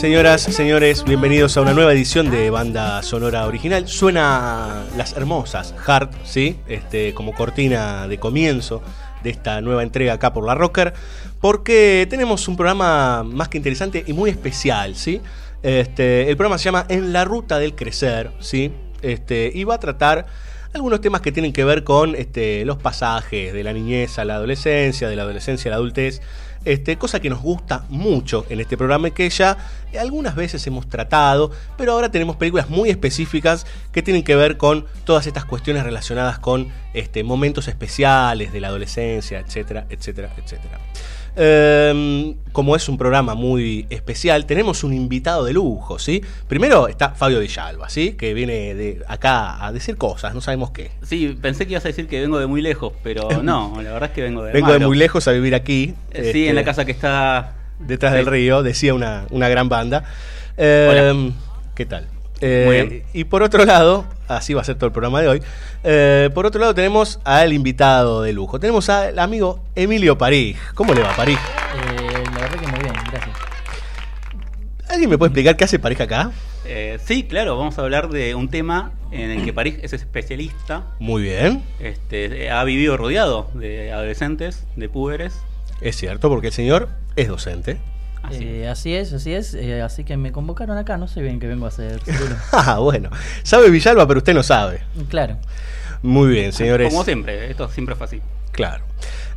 Señoras, señores, bienvenidos a una nueva edición de Banda Sonora Original. Suena las hermosas Heart, ¿sí? Este, como cortina de comienzo de esta nueva entrega acá por la Rocker, porque tenemos un programa más que interesante y muy especial, ¿sí? Este, el programa se llama En la Ruta del Crecer, ¿sí? Este, y va a tratar algunos temas que tienen que ver con este, los pasajes de la niñez a la adolescencia, de la adolescencia a la adultez, este, cosa que nos gusta mucho en este programa y que ya algunas veces hemos tratado, pero ahora tenemos películas muy específicas que tienen que ver con todas estas cuestiones relacionadas con este, momentos especiales de la adolescencia, etcétera, etcétera, etcétera. Em, como es un programa muy especial, tenemos un invitado de lujo, ¿sí? Primero está Fabio Villalba, ¿sí? Que viene de acá a decir cosas, no sabemos qué. Sí, pensé que ibas a decir que vengo de muy lejos, pero no, la verdad es que vengo de Vengo de muy lejos a vivir aquí. Eh, Sí, este, en la casa que está detrás Sí. del río, decía una, una gran banda. Eh, ¿Qué tal? Eh, Muy bien. y por otro lado, así va a ser todo el programa de hoy. eh, por otro lado, tenemos al invitado de lujo. Tenemos al amigo Emilio París. ¿Cómo le va, París? Eh, la verdad que muy bien, gracias. ¿Alguien me puede explicar qué hace París acá? Eh, sí, claro, vamos a hablar de un tema en el que París es especialista. Muy bien. Este, ha vivido rodeado de adolescentes, de púberes. Es cierto, porque el señor es docente. Así. Eh, así es, así es. eh, así que me convocaron acá, no sé bien qué vengo a hacer. Ah, bueno. Sabe Villalba, pero usted no sabe. claro. Muy bien, señores. Como siempre, esto siempre fue así. Claro.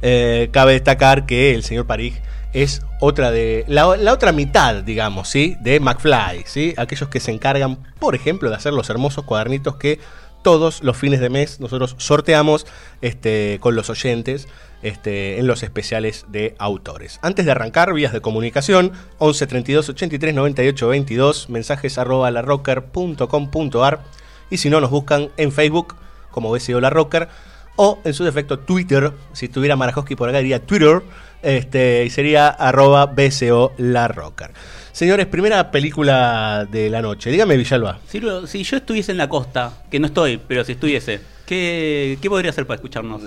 Eh, cabe destacar que el señor París es otra de. La, la otra mitad, digamos, ¿sí? De McFly, ¿sí? Aquellos que se encargan, por ejemplo, de hacer los hermosos cuadernitos que todos los fines de mes nosotros sorteamos este, con los oyentes este, en los especiales de autores. Antes de arrancar, vías de comunicación: 11 32 83 98 22, mensajes arroba larrocker.com.ar y si no, nos buscan en Facebook como BCO La Rocker o en su defecto Twitter, si tuviera Marajowski por acá diría Twitter, este, y sería arroba BCO La Rocker. Señores, primera película de la noche. Dígame, Villalba. Si, yo estuviese en la costa, que no estoy, pero si estuviese, ¿qué, qué podría hacer para escucharnos?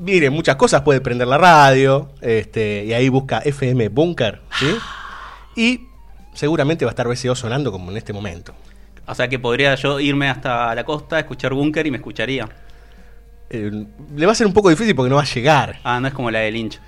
Mire, muchas cosas, puede prender la radio, este, y ahí busca FM Bunker, ¿sí? Y seguramente va a estar BCO sonando como en este momento. O sea que podría yo irme hasta la costa, escuchar Bunker y me escucharía. Eh, le va a ser un poco difícil porque no va a llegar. Ah, no es como la de Lynch.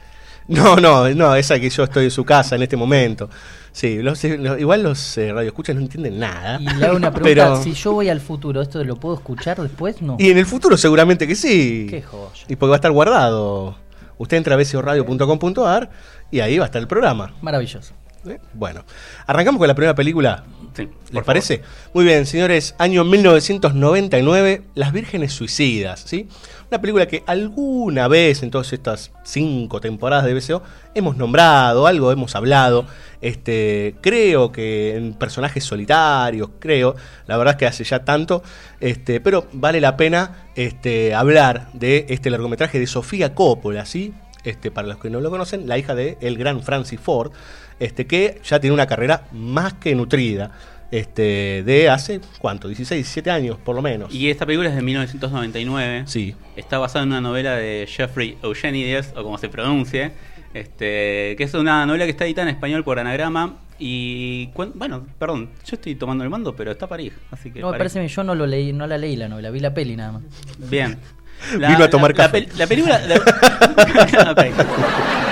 No, no, no, esa que yo estoy en su casa en este momento. Sí, los- los- igual los eh, radioescuchas no entienden nada. Y le hago una pregunta, Pero- si yo voy al futuro, ¿esto lo puedo escuchar después? No. Y en el futuro seguramente que sí. Qué joya. Y porque va a estar guardado. Usted entra a bcoradio.com.ar y ahí va a estar el programa. Maravilloso. ¿Eh? Bueno, arrancamos con la primera película. Sí, ¿Les parece? Muy bien, señores. Año 1999, Las Vírgenes Suicidas, ¿sí? Una película que alguna vez en todas estas cinco temporadas de BCO hemos nombrado, algo hemos hablado. Este, creo que en personajes solitarios, creo. La verdad es que hace ya tanto. Este, pero vale la pena este, hablar de este largometraje de Sofía Coppola, ¿sí? Este, para los que no lo conocen, la hija de el gran Francis Ford, este, que ya tiene una carrera más que nutrida, este, de hace, ¿cuánto? 16, 17 años, por lo menos. Y esta película es de 1999. Sí. Está basada en una novela de Jeffrey Eugenides, o como se pronuncie, este, que es una novela que está editada en español por Anagrama. Y bueno, perdón, yo estoy tomando el mando, pero está París, así que No, me París. parece que yo no lo leí, no la leí la novela, vi la peli nada más. Bien. Vino a tomar la, café. pel- la película. la-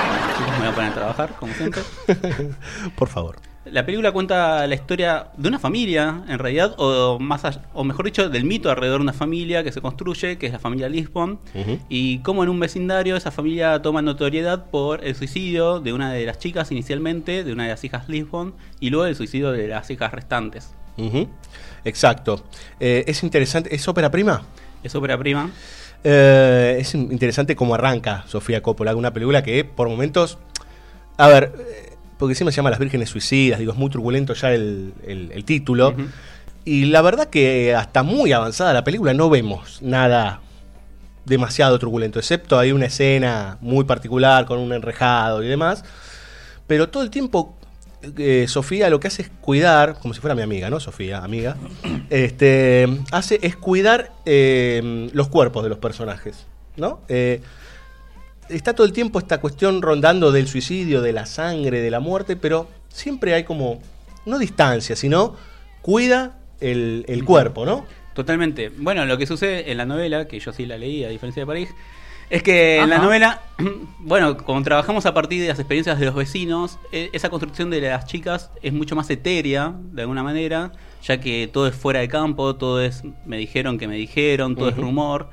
Ok. Me voy a poner a trabajar, como siempre. por favor. La película cuenta la historia de una familia, en realidad, o más o mejor dicho, del mito alrededor de una familia que se construye, que es la familia Lisbon, y cómo en un vecindario esa familia toma notoriedad por el suicidio de una de las chicas inicialmente, de una de las hijas Lisbon, y luego el suicidio de las hijas restantes. Ujú. Exacto. Eh, es interesante. ¿Es ópera prima? Es ópera prima. Eh, es in- interesante cómo arranca Sofía Coppola, una película que por momentos. A ver, eh, porque encima se llama Las Vírgenes Suicidas, digo, es muy turbulento ya el, el- el título. Y la verdad que hasta muy avanzada la película no vemos nada demasiado turbulento, excepto hay una escena muy particular con un enrejado y demás. Pero todo el tiempo eh, Sofía lo que hace es cuidar, como si fuera mi amiga, ¿no? Sofía, amiga. Este, hace es cuidar eh, los cuerpos de los personajes, ¿no? Eh, está todo el tiempo esta cuestión rondando del suicidio, de la sangre, de la muerte, pero siempre hay como, no distancia, sino cuida el, el cuerpo, ¿no? Totalmente. Bueno, lo que sucede en la novela, que yo sí la leí a diferencia de París, es que en la novela, bueno, como trabajamos a partir de las experiencias de los vecinos, e- esa construcción de las chicas es mucho más etérea, de alguna manera, ya que todo es fuera de campo, todo es me dijeron que me dijeron, todo es rumor.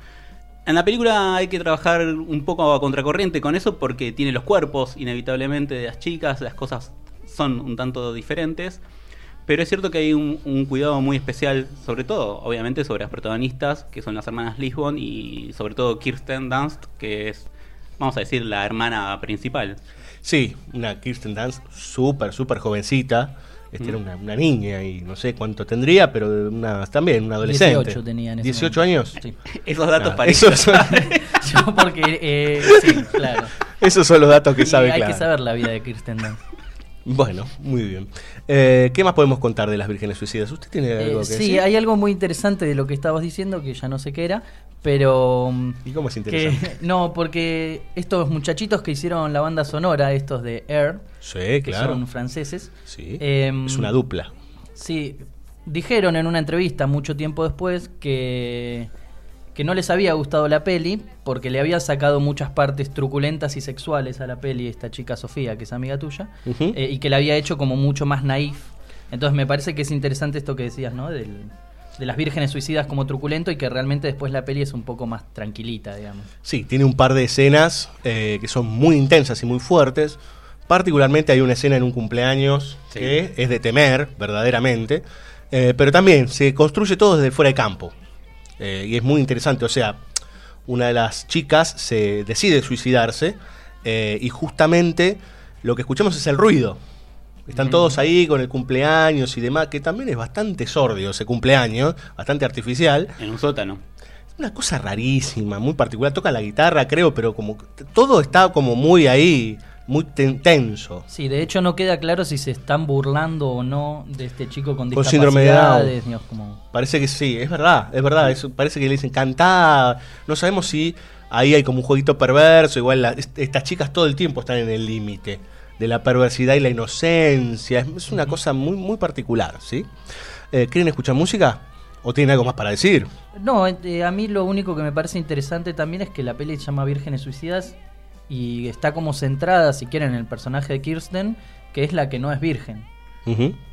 En la película hay que trabajar un poco a contracorriente con eso porque tiene los cuerpos, inevitablemente, de las chicas, las cosas son un tanto diferentes. Pero es cierto que hay un, cuidado muy especial, sobre todo, obviamente, sobre las protagonistas, que son las hermanas Lisbon, y sobre todo Kirsten Dunst, que es, vamos a decir, la hermana principal. Sí, una Kirsten Dunst súper, súper jovencita. Este era una, una niña y no sé cuánto tendría, pero una, también una adolescente. 18 tenía en ese 18 momento. años. Sí. Esos datos Ah, parecen. son, Yo porque, eh, sí, claro. esos son los datos que Y sabe hay que saber la vida de Kirsten Dunst. Bueno, muy bien. Eh, ¿Qué más podemos contar de las vírgenes suicidas? ¿Usted tiene algo Eh, que sí, decir? hay algo muy interesante de lo que estabas diciendo, que ya no sé qué era, pero... mm, ¿Y cómo es que- interesante? no, porque estos muchachitos que hicieron la banda sonora, estos de Air, Sí, que claro. son franceses, Sí. em, es una dupla. Sí, dijeron en una entrevista mucho tiempo después que, que no les había gustado la peli porque le había sacado muchas partes truculentas y sexuales a la peli esta chica Sofía, que es amiga tuya, eh, y que la había hecho como mucho más naif. Entonces me parece que es interesante esto que decías, ¿no? Del- de las vírgenes suicidas como truculento y que realmente después la peli es un poco más tranquilita, digamos. Sí, tiene un par de escenas eh, que son muy intensas y muy fuertes. Particularmente hay una escena en un cumpleaños Sí. que es de temer, verdaderamente. Eh, pero también se construye todo desde fuera de campo. Eh, y es muy interesante. O sea, una de las chicas se decide suicidarse eh, y justamente lo que escuchamos es el ruido. Están todos ahí con el cumpleaños y demás, que también es bastante sordio ese cumpleaños, bastante artificial. En un sótano. Una cosa rarísima, muy particular. Toca la guitarra, creo, pero como todo está como muy ahí, muy ten- tenso. Sí, de hecho no queda claro si se están burlando o no de este chico con Con síndrome de Down. como... Parece que sí, es verdad, es verdad. parece que le dicen cantá. No sabemos si ahí hay como un jueguito perverso. Igual la- estas chicas todo el tiempo están en el límite de la perversidad y la inocencia. Es, es una cosa muy, muy particular, ¿sí? Eh, ¿Quieren escuchar música? ¿O tienen algo más para decir? No, eh, a mí lo único que me parece interesante también es que la peli se llama Vírgenes Suicidas y está como centrada, si quieren, en el personaje de Kirsten, que es la que no es virgen.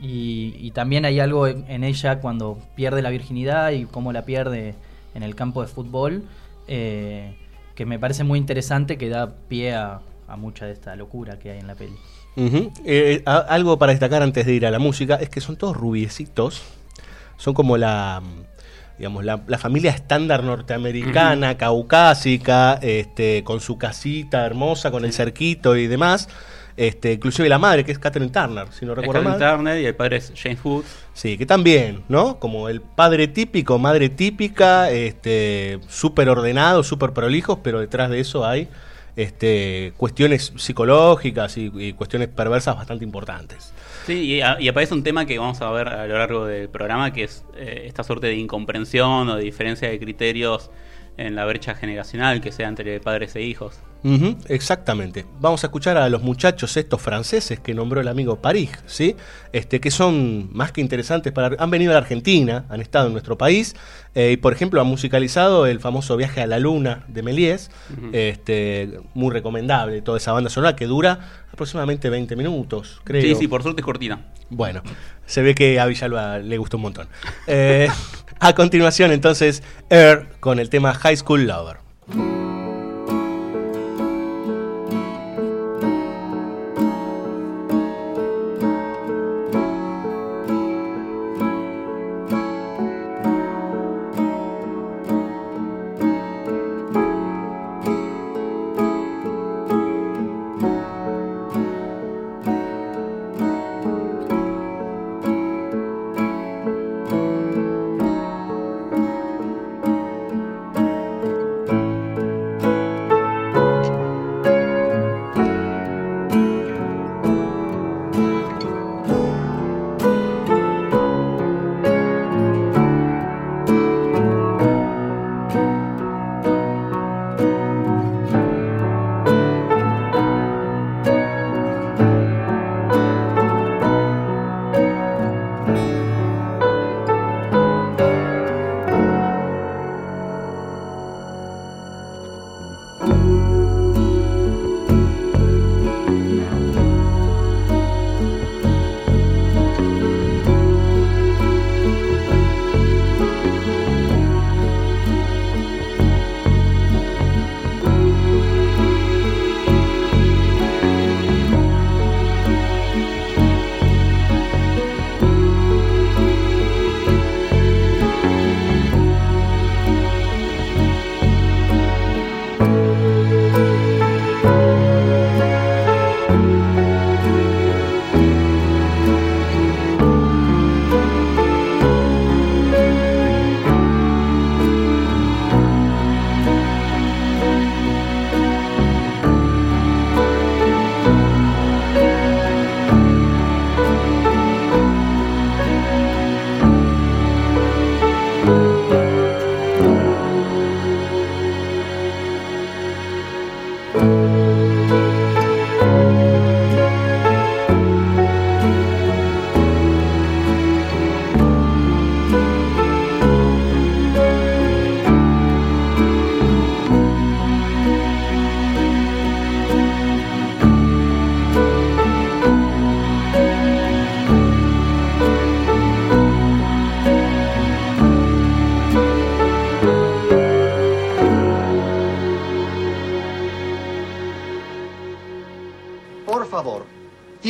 Y, y también hay algo en, ella cuando pierde la virginidad y cómo la pierde en el campo de fútbol, eh, que me parece muy interesante, que da pie a, a mucha de esta locura que hay en la peli. Eh, a- algo para destacar antes de ir a la música es que son todos rubiecitos. Son como la, digamos, la, la familia estándar norteamericana, caucásica, este, con su casita hermosa, con el cerquito y demás. Este, inclusive la madre, que es Catherine Turner, si no recuerdo mal. Turner y el padre es James Woods. Sí, que también, ¿no? Como el padre típico, madre típica, este, súper ordenado, súper prolijos, pero detrás de eso hay este, cuestiones psicológicas y, cuestiones perversas bastante importantes. Sí, y, a- y aparece un tema que vamos a ver a lo largo del programa, que es eh, esta suerte de incomprensión o de diferencia de criterios en la brecha generacional que sea entre padres e hijos. Exactamente. Vamos a escuchar a los muchachos estos franceses que nombró el amigo París, ¿sí? Este, que son más que interesantes para... Han venido a la Argentina, han estado en nuestro país, eh, y por ejemplo han musicalizado el famoso Viaje a la Luna de Méliès, este, muy recomendable toda esa banda sonora que dura aproximadamente 20 minutos, creo. Sí, sí, por suerte es cortina. Bueno, se ve que a Villalba le gustó un montón. Eh, a continuación, entonces, Air con el tema High School Lover.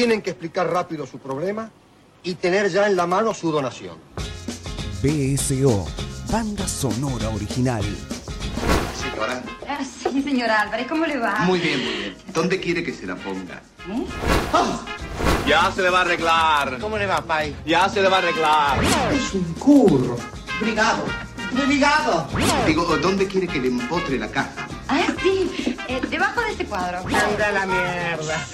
Tienen que explicar rápido su problema y tener ya en la mano su donación. BSO, banda sonora original. Señora, Ah, sí, señor Álvarez, ¿cómo le va? muy bien, muy bien. ¿Dónde quiere que se la ponga? ¿Eh? Ya se le va a arreglar. ¿Cómo le va, Pai? Ya se le va a arreglar. Es un curro. Brigado. Brigado. Digo, ¿dónde quiere que le empotre la caja? Debajo de ese cuadro. Anda la mierda.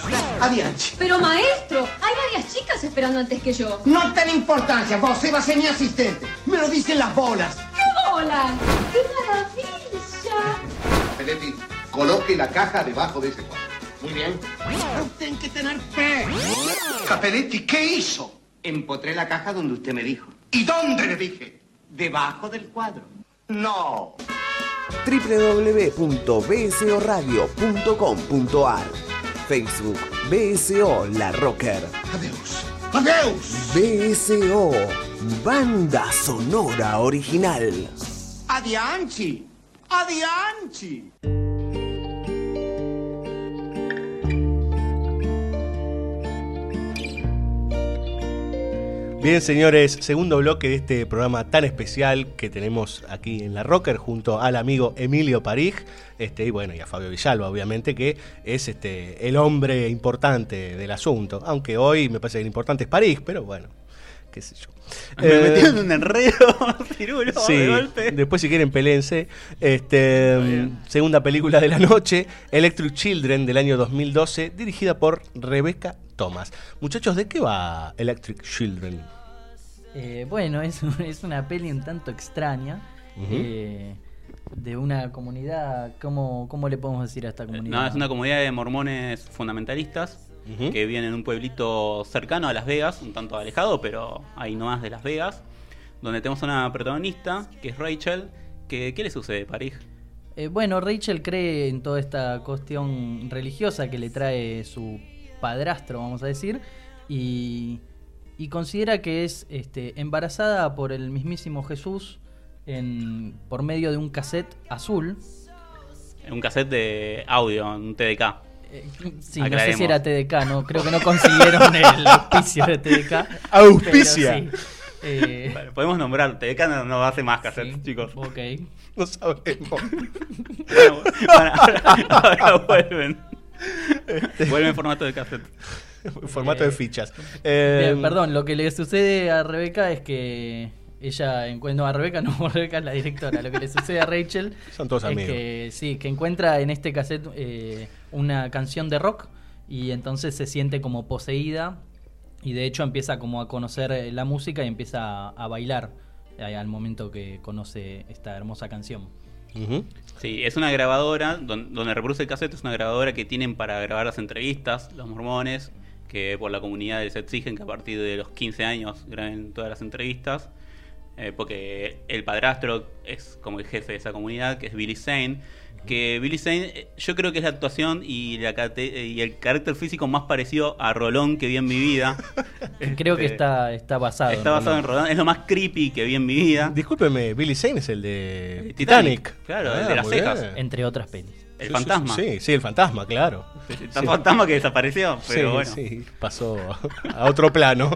Adiante. Pero maestro, hay varias chicas esperando antes que yo. No ten importancia, vos iba a ser mi asistente. Me lo dicen las bolas. ¡Qué bola! ¡Qué maravilla! Peletti, coloque la caja debajo de ese cuadro. Muy bien. Tienen que tener fe. Capelletti, ¿qué hizo? Empotré la caja donde usted me dijo. ¿Y dónde le dije? Debajo del cuadro. No. www.bsoradio.com.ar Facebook BSO La Rocker. Adiós. Adiós. BSO, banda sonora original. Adianchi. Adianchi. Bien, señores, segundo bloque de este programa tan especial que tenemos aquí en La Rocker junto al amigo Emilio París, este, y bueno, y a Fabio Villalba, obviamente, que es este el hombre importante del asunto. Aunque hoy me parece que el importante es París, pero bueno, qué sé yo. Me Eh, metí en un enredo, Pirulo, Sí, de golpe. después si quieren pelense. Este, mm, segunda película de la noche, Electric Children del año 2012, dirigida por Rebecca Thomas. Muchachos, ¿de qué va Electric Children? Eh, bueno, es, un- es una peli un tanto extraña. Eh, de una comunidad, ¿cómo, ¿cómo le podemos decir a esta comunidad? No, es una comunidad de mormones fundamentalistas que viven en un pueblito cercano a Las Vegas, un tanto alejado, pero ahí nomás de Las Vegas, donde tenemos a una protagonista, que es Rachel, que ¿qué le sucede, París? Eh, bueno, Rachel cree en toda esta cuestión religiosa que le trae su padrastro, vamos a decir, y, y considera que es este, embarazada por el mismísimo Jesús en, por medio de un cassette azul. Un cassette de audio, un TDK. Eh, Sí, no sé si era TDK, no, creo que no consiguieron el auspicio de TDK. Auspicia. sí. Eh, Bueno, podemos nombrar, TDK no, no hace más cassettes, chicos. ok. No sabemos. Bueno, bueno, ahora, ahora vuelven. Vuelven en formato de cassette. Formato Eh, de fichas. Eh, Bien, perdón, lo que le sucede a Rebeca es que ella encuentra. No, a Rebeca no, Rebeca es la directora. Lo que le sucede a Rachel Son todos es amigos. que sí, que encuentra en este cassette eh, una canción de rock y entonces se siente como poseída y de hecho empieza como a conocer eh, la música y empieza a, a bailar eh, al momento que conoce esta hermosa canción. Sí, es una grabadora don- donde reproduce el cassette, es una grabadora que tienen para grabar las entrevistas, los mormones, que por la comunidad les exigen que a partir de los 15 años graben todas las entrevistas, eh, porque el padrastro es como el jefe de esa comunidad, que es Billy Zane, que Billy Zane eh, yo creo que es la actuación y, la y el carácter físico más parecido a Rolón que vi en mi vida. Creo que está, está basado. Está basado en Rolón, es lo más creepy que vi en mi vida. Discúlpeme, Billy Zane es el de Titanic, Titanic. claro, el de las cejas. bien. Entre otras pelis. El fantasma. Sí, sí, el fantasma, claro. Sí. fantasma que desapareció, pero sí, bueno. sí, pasó a otro plano.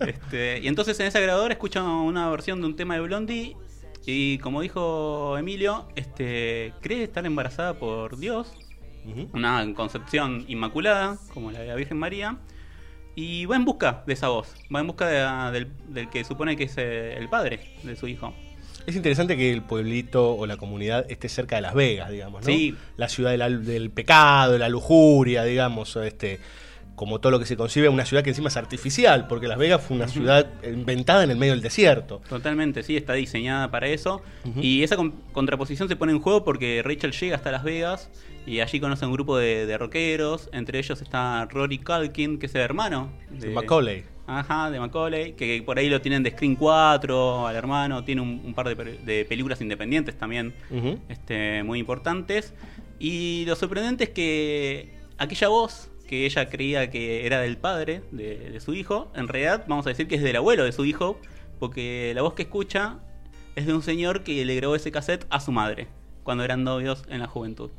Este, y entonces en esa grabadora escucha una versión de un tema de Blondie y como dijo Emilio, este, cree estar embarazada por Dios, una concepción inmaculada, como la de la Virgen María, y va en busca de esa voz, va en busca de del, del que supone que es eh, el padre de su hijo. Es interesante que el pueblito o la comunidad esté cerca de Las Vegas, digamos, ¿no? Sí. La ciudad de la- del pecado, de la lujuria, digamos, este, como todo lo que se concibe, una ciudad que encima es artificial, porque Las Vegas fue una ciudad inventada en el medio del desierto. Totalmente, sí, está diseñada para eso. Y esa con- contraposición se pone en juego porque Rachel llega hasta Las Vegas y allí conoce a un grupo de, de rockeros. Entre ellos está Rory Culkin, que es el hermano De Macaulay. Ajá, de Macaulay, que por ahí lo tienen de Screen 4 al hermano. Tiene un, un par de, pe- de películas independientes también este, muy importantes. Y lo sorprendente es que aquella voz que ella creía que era del padre de, de su hijo, en realidad vamos a decir que es del abuelo de su hijo, porque la voz que escucha es de un señor que le grabó ese cassette a su madre cuando eran novios en la juventud.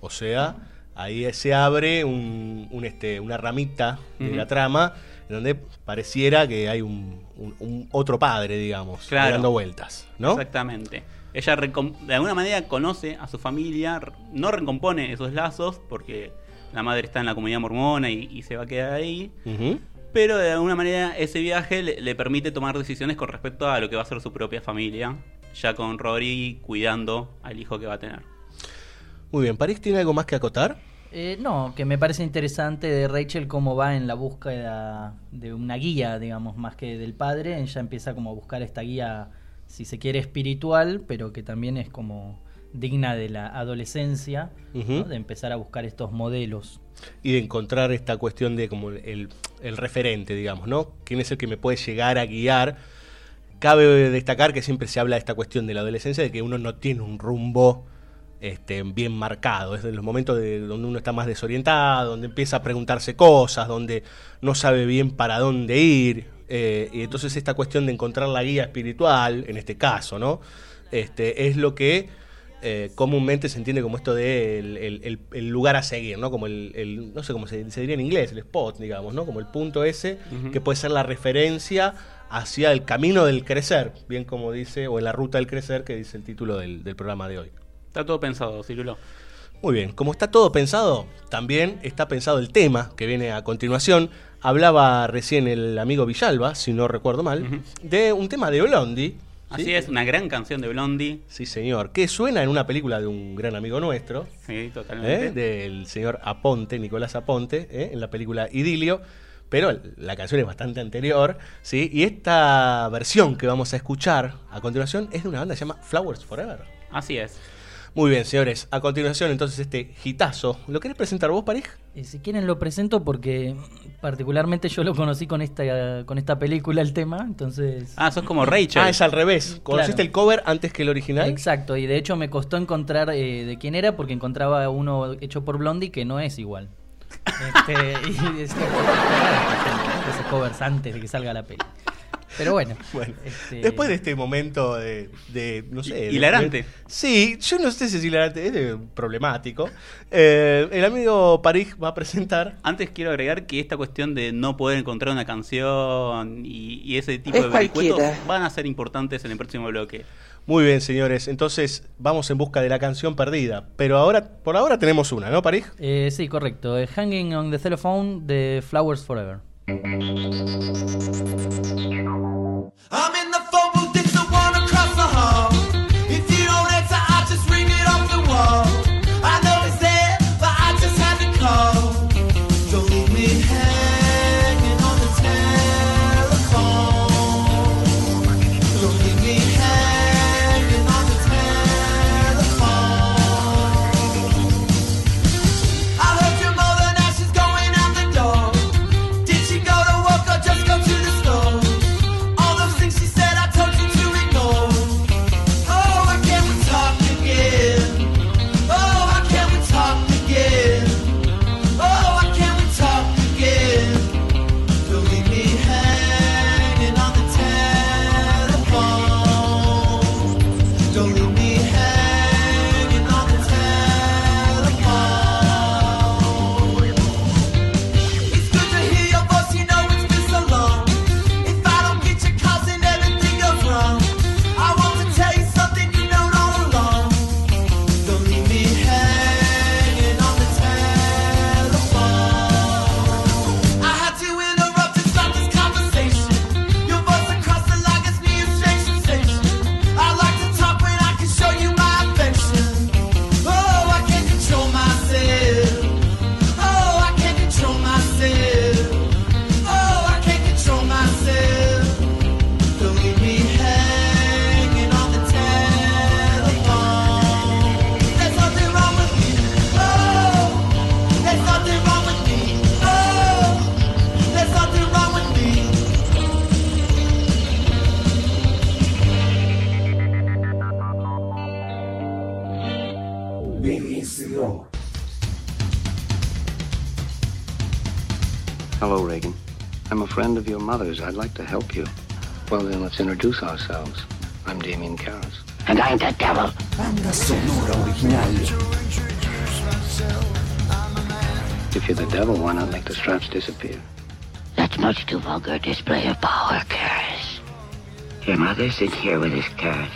O sea, ahí se abre un, un, este, una ramita de la trama donde pareciera que hay un, un- un otro padre, digamos, Claro. dando vueltas, ¿no? Exactamente. Ella de alguna manera conoce a su familia, no recompone esos lazos porque la madre está en la comunidad mormona y, y se va a quedar ahí. Pero de alguna manera ese viaje le, le permite tomar decisiones con respecto a lo que va a ser su propia familia, ya con Rory cuidando al hijo que va a tener. Muy bien, ¿París tiene algo más que acotar? Eh, no, que me parece interesante de Rachel cómo va en la búsqueda de una guía, digamos, más que del padre. Ella empieza como a buscar esta guía, si se quiere, espiritual, pero que también es como digna de la adolescencia, de empezar a buscar estos modelos. y de encontrar esta cuestión de como el, el referente, digamos, ¿no? ¿Quién es el que me puede llegar a guiar? Cabe destacar que siempre se habla de esta cuestión de la adolescencia, de que uno no tiene un rumbo este, bien marcado. Es de los momentos de, donde uno está más desorientado, donde empieza a preguntarse cosas, donde no sabe bien para dónde ir. eh, y entonces esta cuestión de encontrar la guía espiritual, en este caso, ¿no? Este, es lo que eh, comúnmente se entiende como esto de el, el- el- el lugar a seguir, ¿no? Como el, el- no sé cómo se, se diría en inglés, el spot, digamos, ¿no? Como el punto ese, que puede ser la referencia hacia el camino del crecer, bien como dice, o en la ruta del crecer, que dice el título del, del programa de hoy. Está todo pensado, Cirulo. Muy bien, como está todo pensado, también está pensado el tema que viene a continuación. Hablaba recién el amigo Villalba, si no recuerdo mal, de un tema de Blondie. Así ¿sí? es, una gran canción de Blondie. Sí, señor, que suena en una película de un gran amigo nuestro, Sí, totalmente. ¿eh? del señor Aponte, Nicolás Aponte, ¿eh? en la película Idilio, pero la canción es bastante anterior, ¿sí? Y esta versión que vamos a escuchar a continuación es de una banda que se llama Flowers Forever. Así es. Muy bien, señores. A continuación, entonces, este hitazo. ¿Lo querés presentar vos, Parij? Eh, si quieren lo presento porque particularmente yo lo conocí con esta con esta película el tema, entonces Ah, sos como Rachel. Ah, es al revés. ¿Conociste Claro. el cover antes que el original? Exacto, y de hecho me costó encontrar eh, de quién era porque encontraba uno hecho por Blondie que no es igual. Este, y ese covers antes de que salga la peli. Pero bueno, Bueno, este, después de este momento de, de, no sé... Hilarante. de- sí, yo no sé si es hilarante, es de- problemático. Eh, el amigo Parij va a presentar... Antes quiero agregar que esta cuestión de no poder encontrar una canción y, y ese tipo Es de vericuetos van a ser importantes en el próximo bloque. Muy bien, señores. Entonces vamos en busca de la canción perdida. Pero ahora, por ahora tenemos una, ¿no, Parij? eh, sí, correcto. eh, Hanging on the Telephone de Flowers Forever. I'm in the phone I'd like to help you. Well, then let's introduce ourselves. I'm Damien Karras. And I'm the devil. Banda sonora original. If you're the devil, why not make the straps disappear? That's much too vulgar a display of power, Karis. Your mother sits here with his Karis.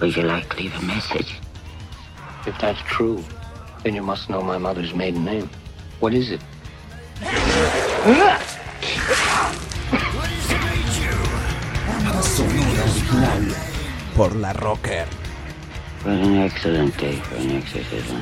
Would you like to leave a message? If that's true, then you must know my mother's maiden name. What is it? Por la Rocker. An excellent day for an exorcism.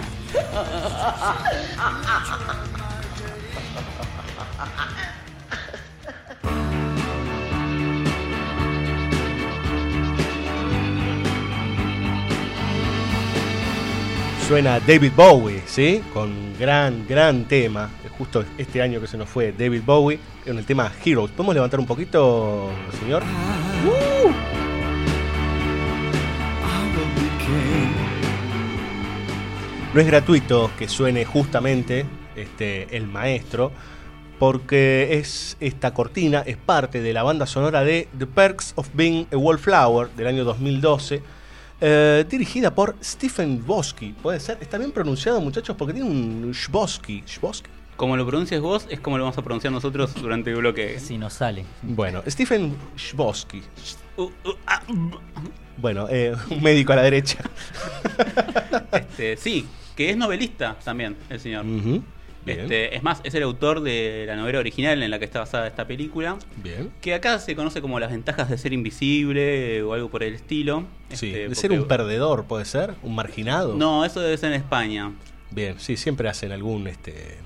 Suena David Bowie, ¿sí? Con gran, gran tema. Justo este año que se nos fue David Bowie, con el tema Heroes. ¿Podemos levantar un poquito, señor? ¡Uh! No es gratuito que suene justamente este, el maestro, porque es esta cortina es parte de la banda sonora de The Perks of Being a Wallflower del año 2012, eh, dirigida por Stephen Bosky. Puede ser, está bien pronunciado, muchachos, porque tiene un Shbosky. ¿Shbosky? Como lo pronuncias vos, es como lo vamos a pronunciar nosotros durante el bloque. Si nos sale. Bueno, Stephen Shbosky. Bueno, eh, un médico a la derecha. Este, sí, que es novelista también, el señor. Este, es más, es el autor de la novela original en la que está basada esta película. Bien. Que acá se conoce como las ventajas de ser invisible o algo por el estilo. Sí, Este, de ser un perdedor, puede ser, un marginado. No, eso debe ser en España. Bien, sí, siempre hacen algún este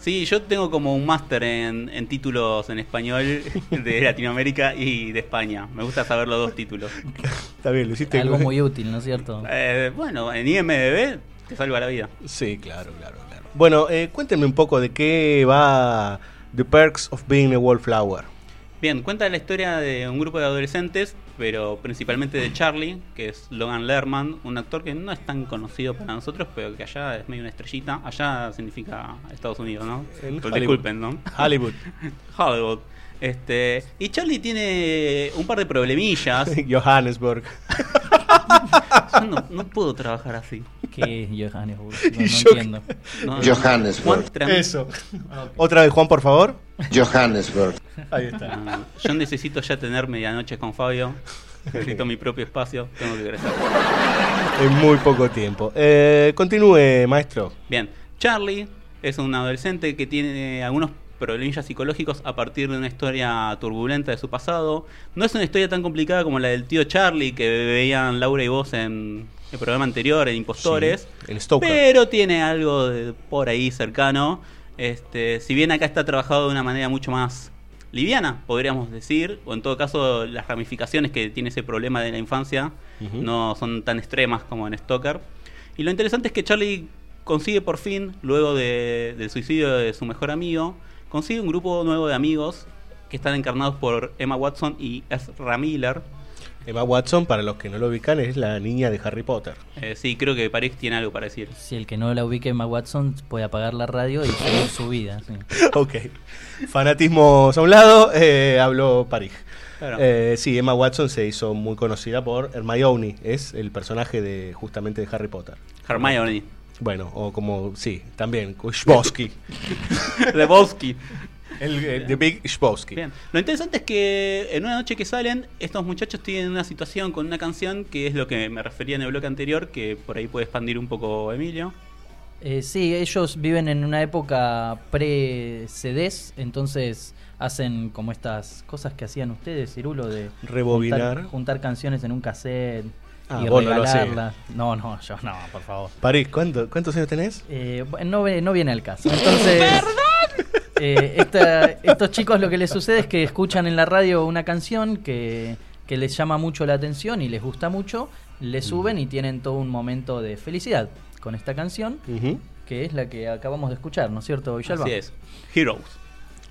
Sí, yo tengo como un máster en, en títulos en español de Latinoamérica y de España. Me gusta saber los dos títulos. Está bien, lo hiciste Algo muy útil, ¿no es cierto? Eh, bueno, en IMDB te salva la vida. Sí, claro, claro, claro. Bueno, eh, cuéntenme un poco de qué va The Perks of Being a Wallflower. Bien, cuenta la historia de un grupo de adolescentes, pero principalmente de Charlie, que es Logan Lerman, un actor que no es tan conocido para nosotros, pero que allá es medio una estrellita. Allá significa Estados Unidos, ¿no? Disculpen, ¿no? Hollywood. Hollywood. Este, y Charlie tiene un par de problemillas. Johannesburg. Yo no, no puedo trabajar así. ¿Qué es Johannesburg? No, Y no yo- entiendo. No, no. Johannesburg. Juan Eso. Otra vez, Juan, por favor. Johannesburg. Ahí está. Ah, yo necesito ya tener medianoche con Fabio. Necesito mi propio espacio. Tengo que crecer. En muy poco tiempo. Eh, continúe, maestro. Bien, Charlie es un adolescente que tiene algunos problemillas psicológicos a partir de una historia turbulenta de su pasado. No es una historia tan complicada como la del tío Charlie que veían Laura y vos en el programa anterior, en Impostores. Sí, en Stoker. Pero tiene algo de por ahí cercano. Este, si bien acá está trabajado de una manera mucho más liviana, podríamos decir, o en todo caso las ramificaciones que tiene ese problema de la infancia no son tan extremas como en Stoker. Y lo interesante es que Charlie consigue por fin, luego de- del suicidio de su mejor amigo, consigue un grupo nuevo de amigos que están encarnados por Emma Watson y Ezra Miller. Emma Watson, para los que no lo ubican, es la niña de Harry Potter. Eh, sí, creo que París tiene algo para decir. Si el que no la ubique Emma Watson puede apagar la radio y seguir su vida. sí. ok. Fanatismos a un lado, eh, habló París. Claro. Eh, sí, Emma Watson se hizo muy conocida por Hermione, es el personaje de justamente de Harry Potter. Hermione. Bueno, o como, sí, también, Schbosky. Lebowski. el, el The Big Schbosky. Bien. Lo interesante es que en una noche que salen, estos muchachos tienen una situación con una canción que es lo que me refería en el bloque anterior, que por ahí puede expandir un poco Emilio. Eh, sí, ellos viven en una época pre-CDs, entonces hacen como estas cosas que hacían ustedes, Cirulo, de Rebobinar. juntar, juntar canciones en un cassette Ah, y vos no. No, no, yo no, por favor. París, ¿cuánto- ¿cuántos años tenés? Eh, no, ve- no viene al caso. Entonces, eh, esta- estos chicos lo que les sucede es que escuchan en la radio una canción que, que les llama mucho la atención y les gusta mucho, le suben y tienen todo un momento de felicidad con esta canción, que es la que acabamos de escuchar, ¿no es cierto, Villalba? Así es. Heroes.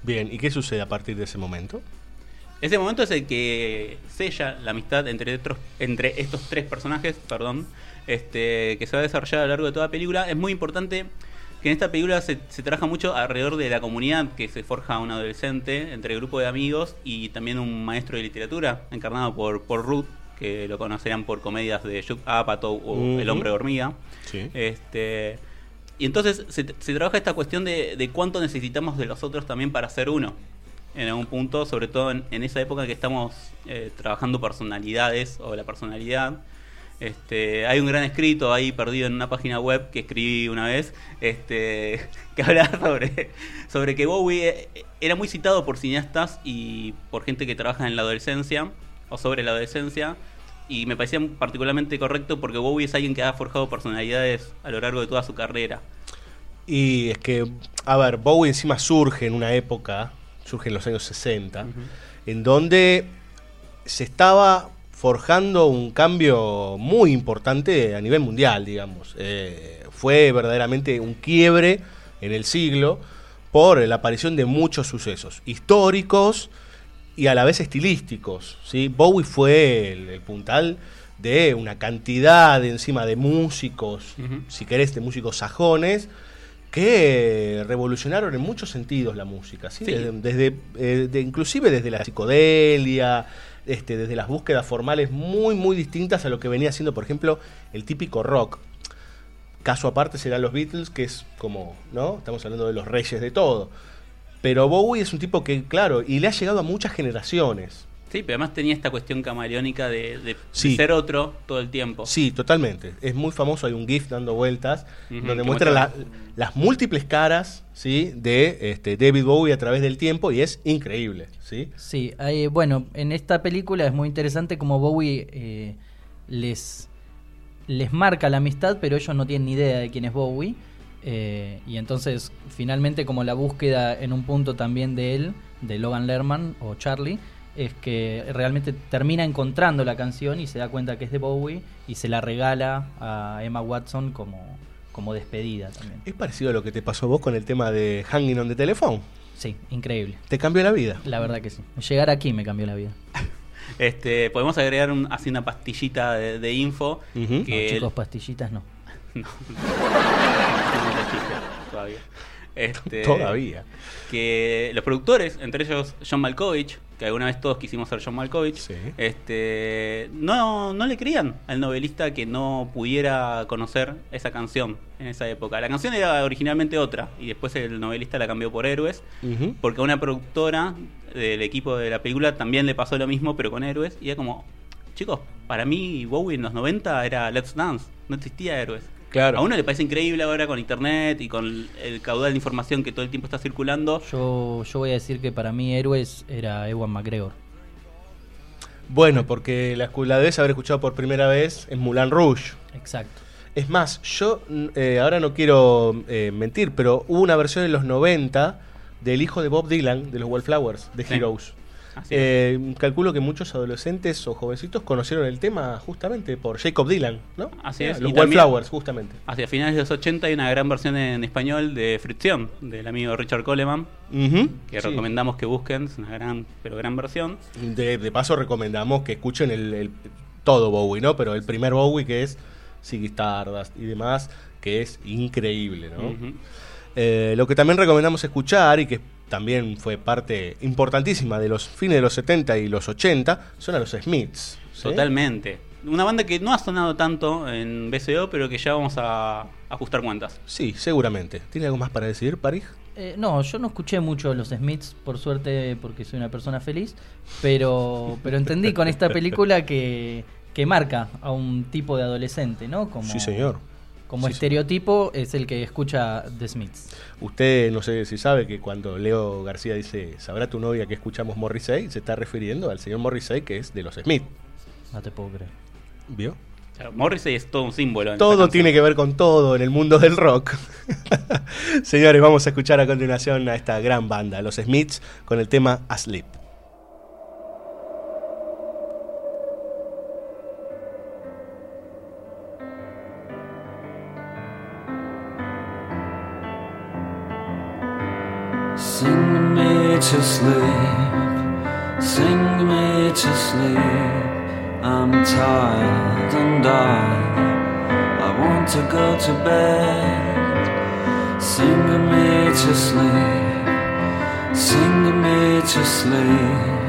Bien, ¿y qué sucede a partir de ese momento? Ese momento es el que sella la amistad entre, otros- entre estos tres personajes, perdón, este, que se va a desarrollar a lo largo de toda la película. Es muy importante que en esta película se, se trabaja mucho alrededor de la comunidad que se forja un adolescente entre el grupo de amigos y también un maestro de literatura encarnado por, por Ruth, que lo conocerán por comedias de Judd Apatow o. El hombre hormiga. Sí. Este, y entonces se, se trabaja esta cuestión de, de cuánto necesitamos de los otros también para ser uno. En algún punto, sobre todo en, esa época que estamos eh, trabajando personalidades o la personalidad. Este, hay un gran escrito ahí perdido en una página web que escribí una vez, este, que habla sobre, sobre que Bowie eh, era muy citado por cineastas y por gente que trabaja en la adolescencia o sobre la adolescencia. Y me parecía particularmente correcto porque Bowie es alguien que ha forjado personalidades a lo largo de toda su carrera. Y es que, a ver, Bowie encima surge en una época, surge en los años 60, en donde se estaba forjando un cambio muy importante a nivel mundial, digamos. Eh, fue verdaderamente un quiebre en el siglo por la aparición de muchos sucesos históricos y a la vez estilísticos. ¿sí? Bowie fue el, el puntal de una cantidad de, encima de músicos, si querés, de músicos sajones, que revolucionaron en muchos sentidos la música, ¿sí? Sí. desde, desde, eh, de- inclusive desde la psicodelia, este, desde las búsquedas formales muy, muy distintas a lo que venía siendo, por ejemplo, el típico rock. Caso aparte serán los Beatles, que es como, ¿no? Estamos hablando de los reyes de todo. Pero Bowie es un tipo que, claro, y le ha llegado a muchas generaciones. Sí, pero además tenía esta cuestión camaleónica de, de- de Sí. ser otro todo el tiempo. Sí, totalmente. Es muy famoso, hay un GIF dando vueltas, donde muestra la- muestra- las múltiples caras ¿sí? de este, David Bowie a través del tiempo y es increíble. ¿sí? Sí, hay- bueno, en esta película es muy interesante como Bowie eh, les, les marca la amistad, pero ellos no tienen ni idea de quién es Bowie. eh, y entonces, finalmente, como la búsqueda en un punto también de él, de Logan Lerman o Charlie, es que realmente termina encontrando la canción y se da cuenta que es de Bowie y se la regala a Emma Watson como, como despedida también. Es parecido a lo que te pasó vos con el tema de Hanging on the Telephone. Sí, increíble. ¿Te cambió la vida? La verdad que sí. Llegar aquí me cambió la vida. Este, podemos agregar un- así una pastillita de, de info. No, que chicos, pastillitas no. No. Todavía. Este, Todavía. Que los productores, entre ellos John Malkovich, que alguna vez todos quisimos ser John Malkovich, este, no, no le creían al novelista que no pudiera conocer esa canción en esa época. La canción era originalmente otra y después el novelista la cambió por Héroes, porque a una productora del equipo de la película también le pasó lo mismo, pero con Héroes, y era como, chicos, para mí Bowie en los 90 era Let's Dance, no existía Héroes. Claro. A uno le parece increíble ahora con internet y con el caudal de información que todo el tiempo está circulando. Yo, yo voy a decir que para mí héroes era Ewan McGregor. Bueno, porque la, la debes haber escuchado por primera vez en Moulin Rouge. Exacto. Es más, yo eh, ahora no quiero eh, mentir, pero hubo una versión en los 90 del hijo de Bob Dylan, de los Wallflowers, de Sí. Heroes. Eh, calculo que muchos adolescentes o jovencitos conocieron el tema justamente por Jacob Dylan, ¿no? Así Era, es. Los y también, Wallflowers, justamente. Hacia finales de los 80 hay una gran versión en español de Fricción, del amigo Richard Coleman, que sí. recomendamos que busquen, es una gran, pero gran versión. De, de paso recomendamos que escuchen el, el- todo Bowie, ¿no? Pero el primer Bowie que es Ziggy Stardust y demás, que es increíble, ¿no? Eh, lo que también recomendamos escuchar y que también fue parte importantísima de los fines de los 70 y los 80 son a los Smiths. ¿sí? Totalmente. Una banda que no ha sonado tanto en BCO, pero que ya vamos a ajustar cuentas. Sí, seguramente. ¿Tiene algo más para decir, París? Eh, no, yo no escuché mucho los Smiths, por suerte, porque soy una persona feliz, pero, pero entendí con esta película que, que marca a un tipo de adolescente, ¿no? Como, Sí, señor. Como Sí, estereotipo es el que escucha The Smiths. Usted no sé si sabe que cuando Leo García dice, ¿sabrá tu novia que escuchamos Morrissey? Se está refiriendo al señor Morrissey que es de los Smith. No te puedo creer. ¿Vio? Morrissey es todo un símbolo. en Todo tiene que ver con todo en el mundo del rock. Señores, vamos a escuchar a continuación a esta gran banda, los Smiths, con el tema Asleep. Sing me to sleep, sing me to sleep. I'm tired and I, I want to go to bed. Sing me to sleep, sing me to sleep.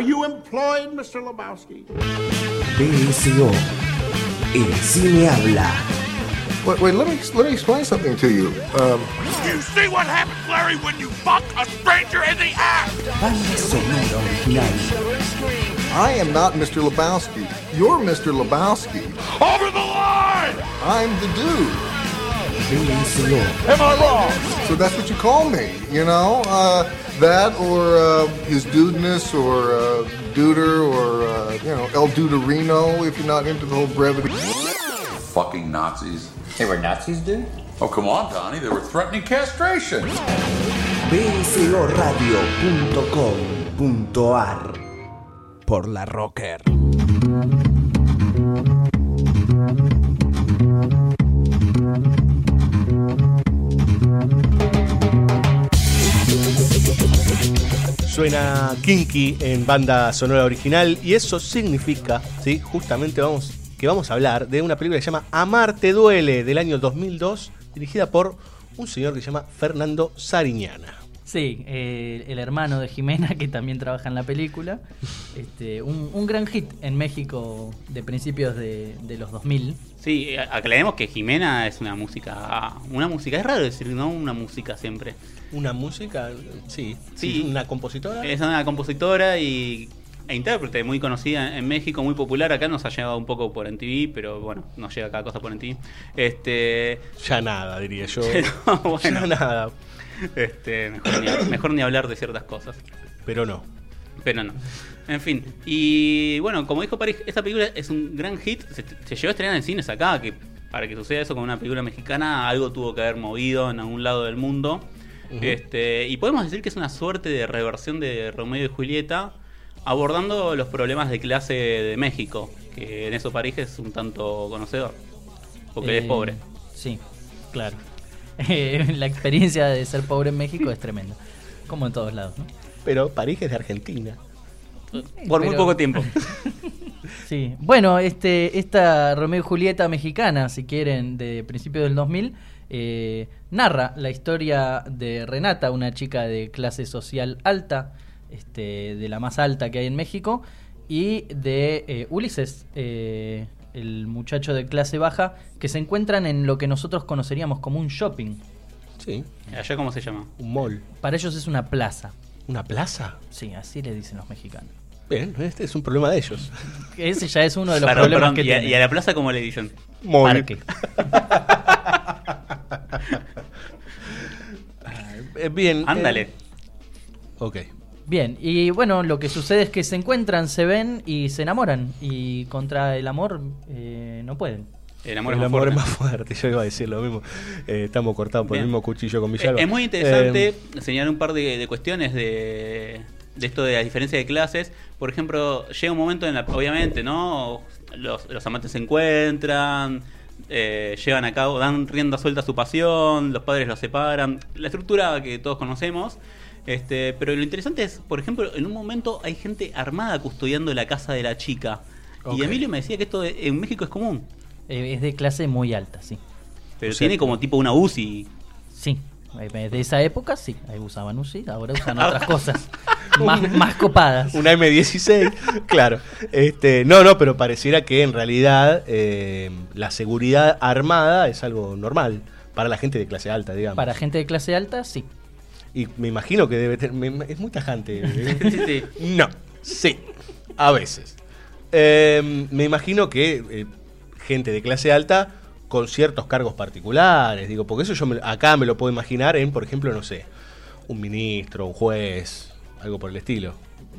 Are you employed, Mr. Lebowski? BSO. El cine habla. Wait, wait, let me let me explain something to you. Um, You see what happens, Larry, when you fuck a stranger in the ass? Banda sonora original. I am not Mr. Lebowski. You're Mr. Lebowski. Over the line! I'm the dude. BSO. Am I wrong? So that's what you call me, you know? Uh, that or uh, his dudeness or uh, duder or, uh, you know, El Duderino if you're not into the whole brevity. Fucking Nazis. They were Nazis, dude? Oh, come on, Donnie. They were threatening castration. bsoradio.com.ar Por la Rocker. Suena Kinky en banda sonora original y eso significa, ¿sí? justamente vamos, que vamos a hablar de una película que se llama Amar te duele del año 2002, dirigida por un señor que se llama Fernando Sariñana. Sí, eh, el hermano de Jimena, que también trabaja en la película. Este, un, un gran hit en México de principios de, de los 2000. Sí, a- aclaremos que Jimena es una música. Una música, es raro decir, ¿no? Una música siempre. ¿Una música? Sí. Sí. ¿Una compositora? Es una compositora y, e intérprete muy conocida en México, muy popular. Acá nos ha llegado un poco por MTV, pero bueno, nos llega cada cosa por MTV. Este. Ya nada, diría yo. No, bueno. Ya nada. Este, mejor, ni, mejor ni hablar de ciertas cosas. Pero no. Pero no. En fin. Y bueno, como dijo París, esta película es un gran hit. Se, se llegó a estrenar en cines acá, que para que suceda eso con una película mexicana, algo tuvo que haber movido en algún lado del mundo. Este, y podemos decir que es una suerte de reversión de Romeo y Julieta, abordando los problemas de clase de México, que en eso París es un tanto conocedor, porque él es Eh, pobre. Sí, claro. Eh, la experiencia de ser pobre en México es tremenda. Como en todos lados, ¿no? Pero París es de Argentina. Por muy Pero- poco tiempo. Sí. Bueno, este, esta Romeo y Julieta mexicana, si quieren, de principios del 2000, eh, narra la historia de Renata, una chica de clase social alta, este, de la más alta que hay en México, y de eh, Ulises, eh, el muchacho de clase baja, que se encuentran en lo que nosotros conoceríamos como un shopping. Sí. ¿Allá cómo se llama? Un mall. Para ellos es una plaza. ¿Una plaza? Sí, así le dicen los mexicanos. Bien, este es un problema de ellos. Ese ya es uno de los Perdón, problemas perdón, que y, a, tienen. y a la plaza cómo le dicen? Mall. Parque. Eh, Bien. Ándale. eh, ok. Bien, y bueno, lo que sucede es que se encuentran, se ven y se enamoran. Y contra el amor eh, no pueden. El amor, El es, más amor fuerte. es más fuerte, yo iba a decir lo mismo. Eh, estamos cortados por el mismo cuchillo con Eh, Villalba. Es muy interesante Eh, señalar un par de, de cuestiones de, de esto de la diferencia de clases. Por ejemplo, llega un momento en la, obviamente, ¿no? Los, los amantes se encuentran, eh, llevan a cabo, dan rienda suelta a su pasión, los padres los separan. La estructura que todos conocemos. Este, pero lo interesante es, por ejemplo, en un momento hay gente armada custodiando la casa de la chica. Y Emilio me decía que esto en México es común. Eh, es de clase muy alta, sí. Pero O sea, tiene como tipo una UCI. Sí. Eh, De esa época sí, ahí usaban UCI, ahora usan otras cosas. Más, más copadas. Una M16, claro. Este, no, no, pero pareciera que en realidad eh, la seguridad armada es algo normal para la gente de clase alta, digamos. Para gente de clase alta, sí. Y me imagino que debe tener. me- es muy tajante. Sí, sí. No, sí, a veces. Eh, me imagino que eh, gente de clase alta con ciertos cargos particulares, digo, porque eso yo me- acá me lo puedo imaginar en, por ejemplo, no sé, un ministro, un juez, algo por el estilo.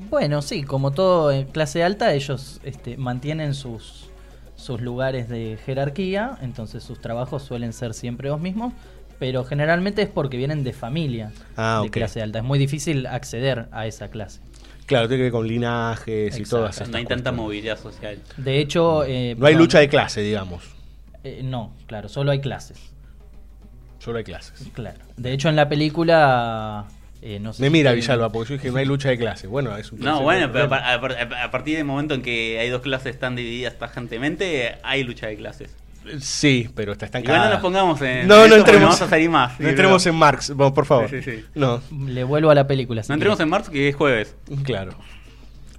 Bueno, sí, como todo en clase alta, ellos este, mantienen sus, sus lugares de jerarquía, entonces sus trabajos suelen ser siempre los mismos, pero generalmente es porque vienen de familia Ah, de clase alta. Es muy difícil acceder a esa clase. Claro, tiene que ver con linajes y todas estas No hay tanta movilidad social. De hecho... eh, No hay lucha de clase, digamos. eh, no, claro, solo hay clases. Solo hay clases. Claro. De hecho, en la película... eh, no sé Me si mira Villalba, porque yo dije no hay lucha de clase. Bueno, es un No, bueno, pero a, a partir del momento en que hay dos clases tan divididas tajantemente, hay lucha de clases. Sí, pero está estancada. Igual no nos pongamos en No, no entremos. vamos a salir más. No entremos en Marx, vamos, por favor. Sí, sí, sí. No, Le vuelvo a la película. No entremos en marzo que es jueves. claro.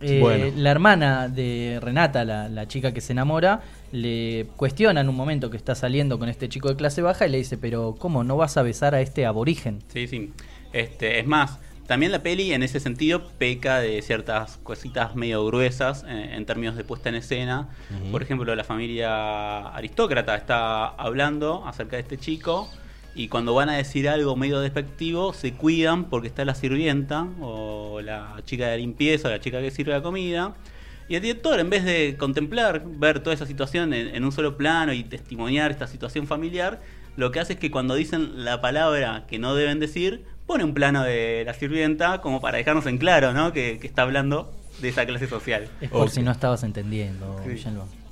Eh, Bueno. La hermana de Renata, la, la chica que se enamora, le cuestiona en un momento que está saliendo con este chico de clase baja y le dice, pero ¿cómo no vas a besar a este aborigen? Sí, sí. Este, es más, también la peli en ese sentido peca de ciertas cositas medio gruesas eh, en términos de puesta en escena. Ujú. Por ejemplo, la familia aristócrata está hablando acerca de este chico y cuando van a decir algo medio despectivo se cuidan porque está la sirvienta o la chica de limpieza o la chica que sirve la comida. Y el director, en vez de contemplar, ver toda esa situación en, en un solo plano y testimoniar esta situación familiar, lo que hace es que cuando dicen la palabra que no deben decir, pone un plano de la sirvienta como para dejarnos en claro, ¿no? Que, que está hablando de esa clase social. Es por si no estabas entendiendo, Sí.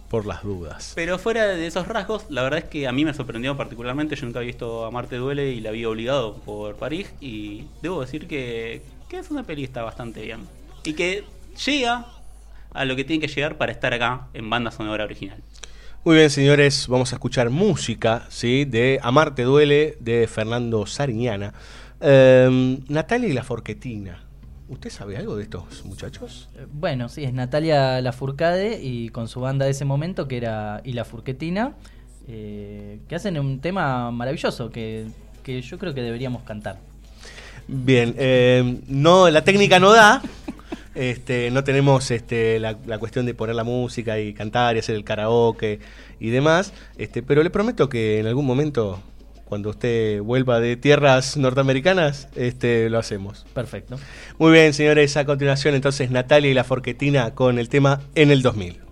Por las dudas. Pero fuera de esos rasgos, la verdad es que a mí me sorprendió particularmente. Yo nunca había visto a Marte Duele y la vi obligado por París. Y debo decir que, que es una peli que está bastante bien. Y que llega a lo que tiene que llegar para estar acá en banda sonora original. Muy bien, señores, vamos a escuchar música, ¿sí? De Amarte Duele, de Fernando Sariñana. Em, Natalia y la Forquetina. ¿Usted sabe algo de estos muchachos? Eh, Bueno, sí, es Natalia Lafourcade y con su banda de ese momento, que era Y la Furquetina, eh, que hacen un tema maravilloso que, que yo creo que deberíamos cantar. Bien, em, no, la técnica no da. Este, no tenemos este, la, la cuestión de poner la música y cantar y hacer el karaoke y demás. Este, pero le prometo que en algún momento, cuando usted vuelva de tierras norteamericanas, este, lo hacemos. Perfecto. Muy bien, señores, a continuación entonces Natalia y la Forquetina con el tema En el 2000.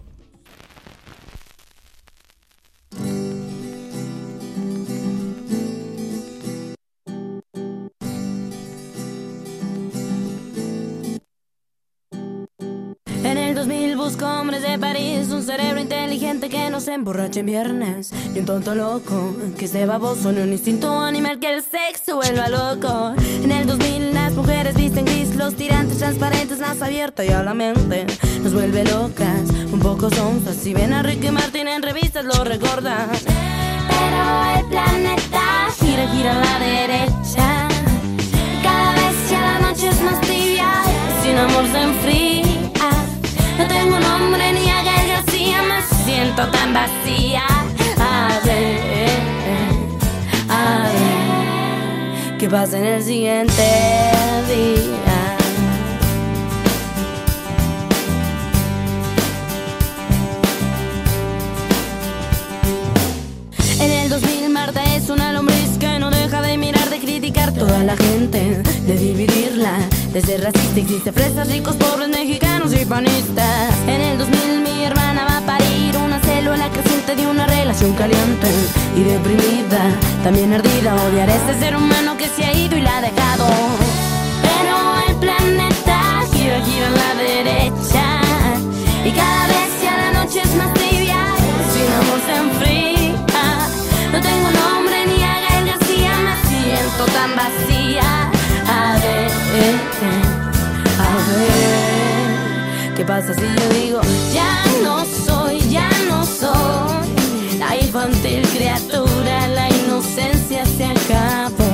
2000 busco hombres de París, un cerebro inteligente que no se emborrache en viernes, y un tonto loco que esté baboso en un instinto animal que el sexo vuelva loco. En el 2000 las mujeres visten gris, los tirantes transparentes, más abierta y a la mente nos vuelve locas, un poco sonzas. Si ven a Ricky Martin en revistas lo recordan. Pero el planeta gira, gira a la derecha. Cada vez ya la noche es más tibia, sin amor se enfría. Tengo nombre ni a García, me siento tan vacía. A ver, a ver, ¿qué pasa en el siguiente día? Toda la gente, de dividirla, de ser racista existe fresas, ricos, pobres, mexicanos y panistas. En el 2000 mi hermana va a parir una célula creciente de una relación caliente y deprimida, también ardida, odiar a este ser humano que se ha ido y la ha dejado. Pero el planeta gira, gira a la derecha y cada vez ya la noche es más tan vacía. A ver, a ver, ¿qué pasa si yo digo ya no soy, ya no soy la infantil criatura, la inocencia se acabó.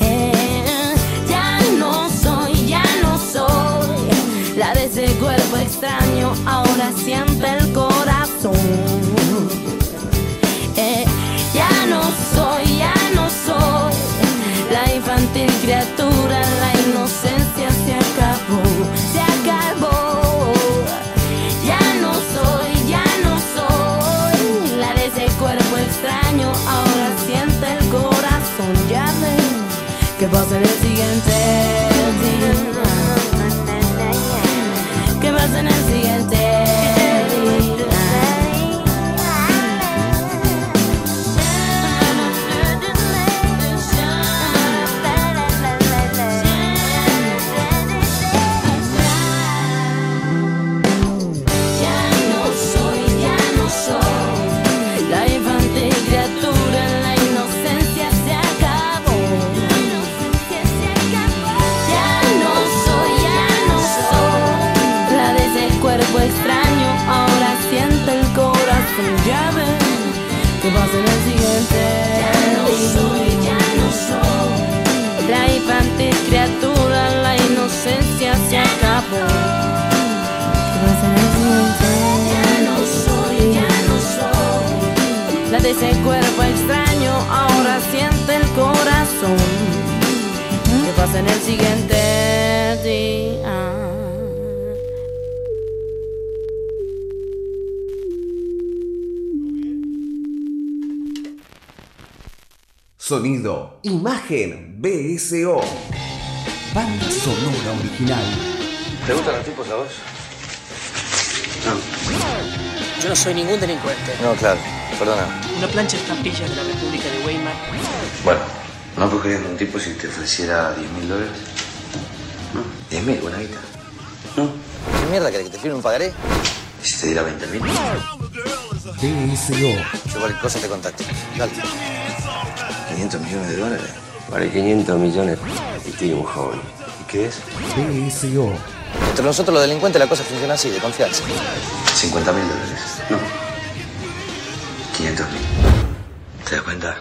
Eh, ya no soy, ya no soy la de ese cuerpo extraño, ahora siente el corazón. Eh, ya no soy, ya la infantil criatura, la inocencia ese cuerpo extraño ahora siente el corazón. ¿Qué pasa en el siguiente día? Sonido, imagen, BSO. Banda sonora original. ¿Te gustan los tipos a vos? Yo no soy ningún delincuente. No, claro, perdona. Una plancha de estampillas de la República de Weimar. Bueno, ¿no cogerías un tipo si te ofreciera 10 mil dólares? ¿No? 10 mil, buena guita. ¿Qué mierda querés que te firme un pagaré? ¿Y si te diera 20 mil? BSO. Yo cualquier cosa te contacto. Dale. 500 millones de dólares. Vale 500 millones y tiene un joven. ¿Y qué es? BSO. Entre nosotros los delincuentes la cosa funciona así, de confianza. 50 mil dólares. No. 500 mil. ¿Te das cuenta?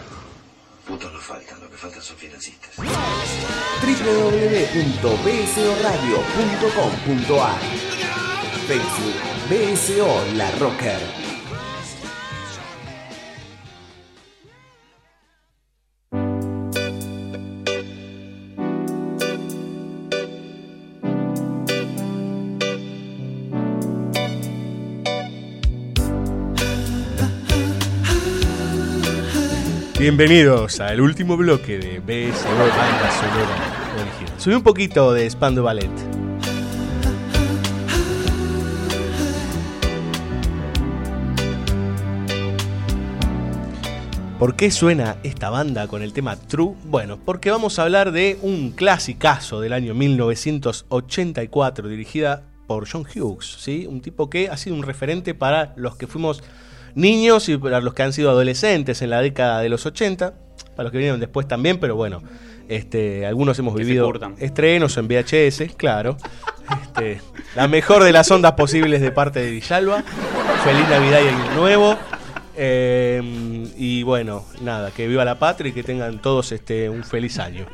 Putos no faltan, lo que faltan son financistas. www.bsoradio.com.ar Facebook BSO La Rocker. Bienvenidos al último bloque de BSO Banda Sonora Original. Subí un poquito de Spando Ballet. ¿Por qué suena esta banda con el tema True? Bueno, porque vamos a hablar de un clasicazo del año 1984 dirigida por John Hughes, ¿sí? Un tipo que ha sido un referente para los que fuimos niños y para los que han sido adolescentes en la década de los 80, para los que vinieron después también, pero bueno, este, algunos hemos Que vivido estrenos en VHS, claro. Este, la mejor de las ondas posibles de parte de Villalba. Feliz Navidad y Año Nuevo. Eh, y bueno, nada, que viva la patria y que tengan todos este un feliz año.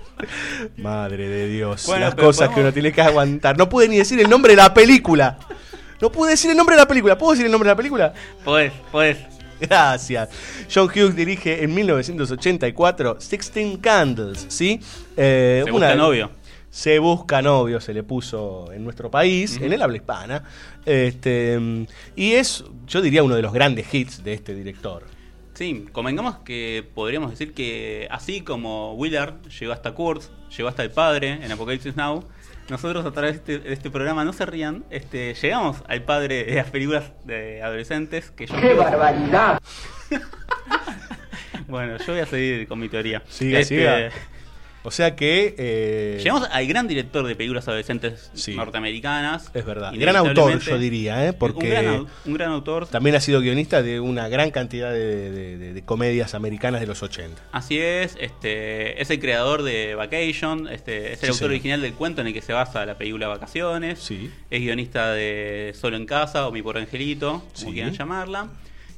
Madre de Dios, Bueno, las cosas que uno tiene que aguantar. No pude ni decir el nombre de la película. No pude decir el nombre de la película. ¿Puedo decir el nombre de la película? Podés, podés. Gracias. John Hughes dirige en 1984 Sixteen Candles, ¿sí? Eh, Se busca novio. Se busca novio, se le puso en nuestro país, en el habla hispana. Este, y es, yo diría, uno de los grandes hits de este director. Sí, convengamos que podríamos decir que así como Willard llegó hasta Kurt, llegó hasta el padre en Apocalypse Now, nosotros a través de este, de este programa, no se rían, este, llegamos al padre de las películas de adolescentes que yo ¡Qué barbaridad! Bueno, yo voy a seguir con mi teoría. Siga, Este, siga. O sea que. eh, Llegamos al gran director de películas adolescentes norteamericanas. Es verdad. Gran autor, yo diría, ¿eh? Porque Un gran, au- un gran autor. también ha sido guionista de una gran cantidad de, de- de- de comedias americanas de los 80. Así es, este, es el creador de Vacation, este, es el Sí, autor original del cuento en el que se basa la película Vacaciones, es guionista de Solo en Casa o Mi Pobre Angelito, como Sí. quieran llamarla.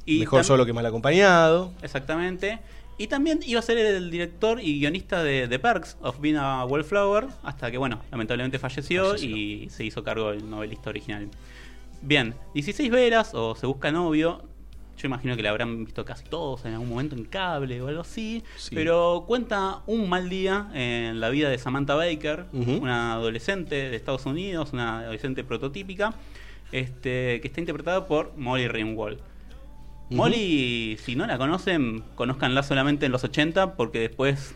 Y Mejor solo que mal acompañado. Exactamente. Y también iba a ser el director y guionista de The Perks of Being a Wallflower, hasta que, bueno, lamentablemente falleció, y se hizo cargo del novelista original. Bien, 16 veras o Se Busca Novio. Yo imagino que la habrán visto casi todos en algún momento en cable o algo así. Sí. Pero cuenta un mal día en la vida de Samantha Baker, una adolescente de Estados Unidos, una adolescente prototípica, este, que está interpretada por Molly Ringwald. Molly, si no la conocen, conozcanla solamente en los 80 porque después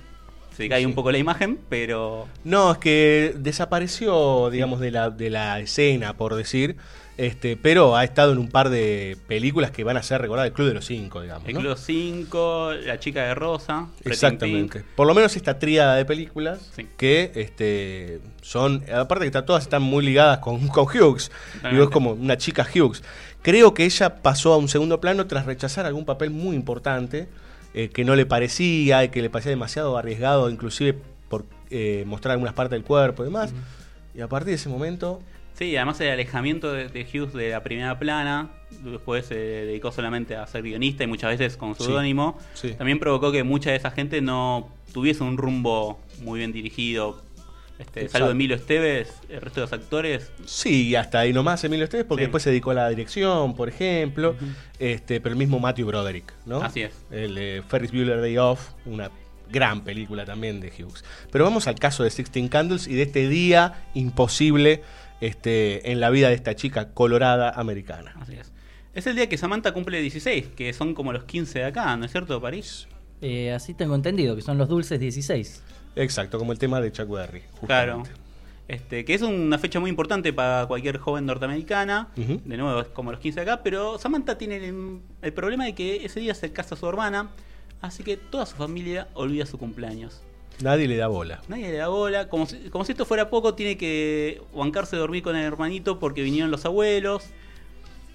se cae un poco la imagen, pero No, es que desapareció, digamos, de la, de la escena, por decir. Este, pero ha estado en un par de películas que van a ser recordadas, el Club de los Cinco, digamos. El ¿no? Club 5, La chica de rosa, Exactamente. Pink. Por lo menos esta tríada de películas que este, son, aparte que todas están muy ligadas con, con Hughes. Digo, es como una chica Hughes. Creo que ella pasó a un segundo plano tras rechazar algún papel muy importante eh, que no le parecía y que le parecía demasiado arriesgado, inclusive por eh, mostrar algunas partes del cuerpo y demás. Y a partir de ese momento, Sí, además el alejamiento de, de Hughes de la primera plana, después se dedicó solamente a ser guionista y muchas veces con Sí, seudónimo, sí. también provocó que mucha de esa gente no tuviese un rumbo muy bien dirigido. Este, salvo Emilio Esteves, el resto de los actores. Sí, y hasta ahí nomás Emilio Esteves, porque Sí. después se dedicó a la dirección, por ejemplo. este, pero el mismo Matthew Broderick, ¿no? Así es. El de Ferris Bueller Day Off, una gran película también de Hughes. Pero vamos al caso de Sixteen Candles y de este día imposible este, en la vida de esta chica colorada americana. Así es. Es el día que Samantha cumple 16, que son como los 15 de acá, ¿no es cierto, París? Eh, así tengo entendido, que son los dulces 16. Exacto, como el tema de Chuck Berry. justamente. Claro. Este, que es una fecha muy importante para cualquier joven norteamericana. De nuevo, es como los 15 de acá. Pero Samantha tiene el, el problema de que ese día se casa su hermana. Así que toda su familia olvida su cumpleaños. Nadie le da bola. Nadie le da bola. Como si, como si esto fuera poco, tiene que bancarse de dormir con el hermanito porque vinieron los abuelos.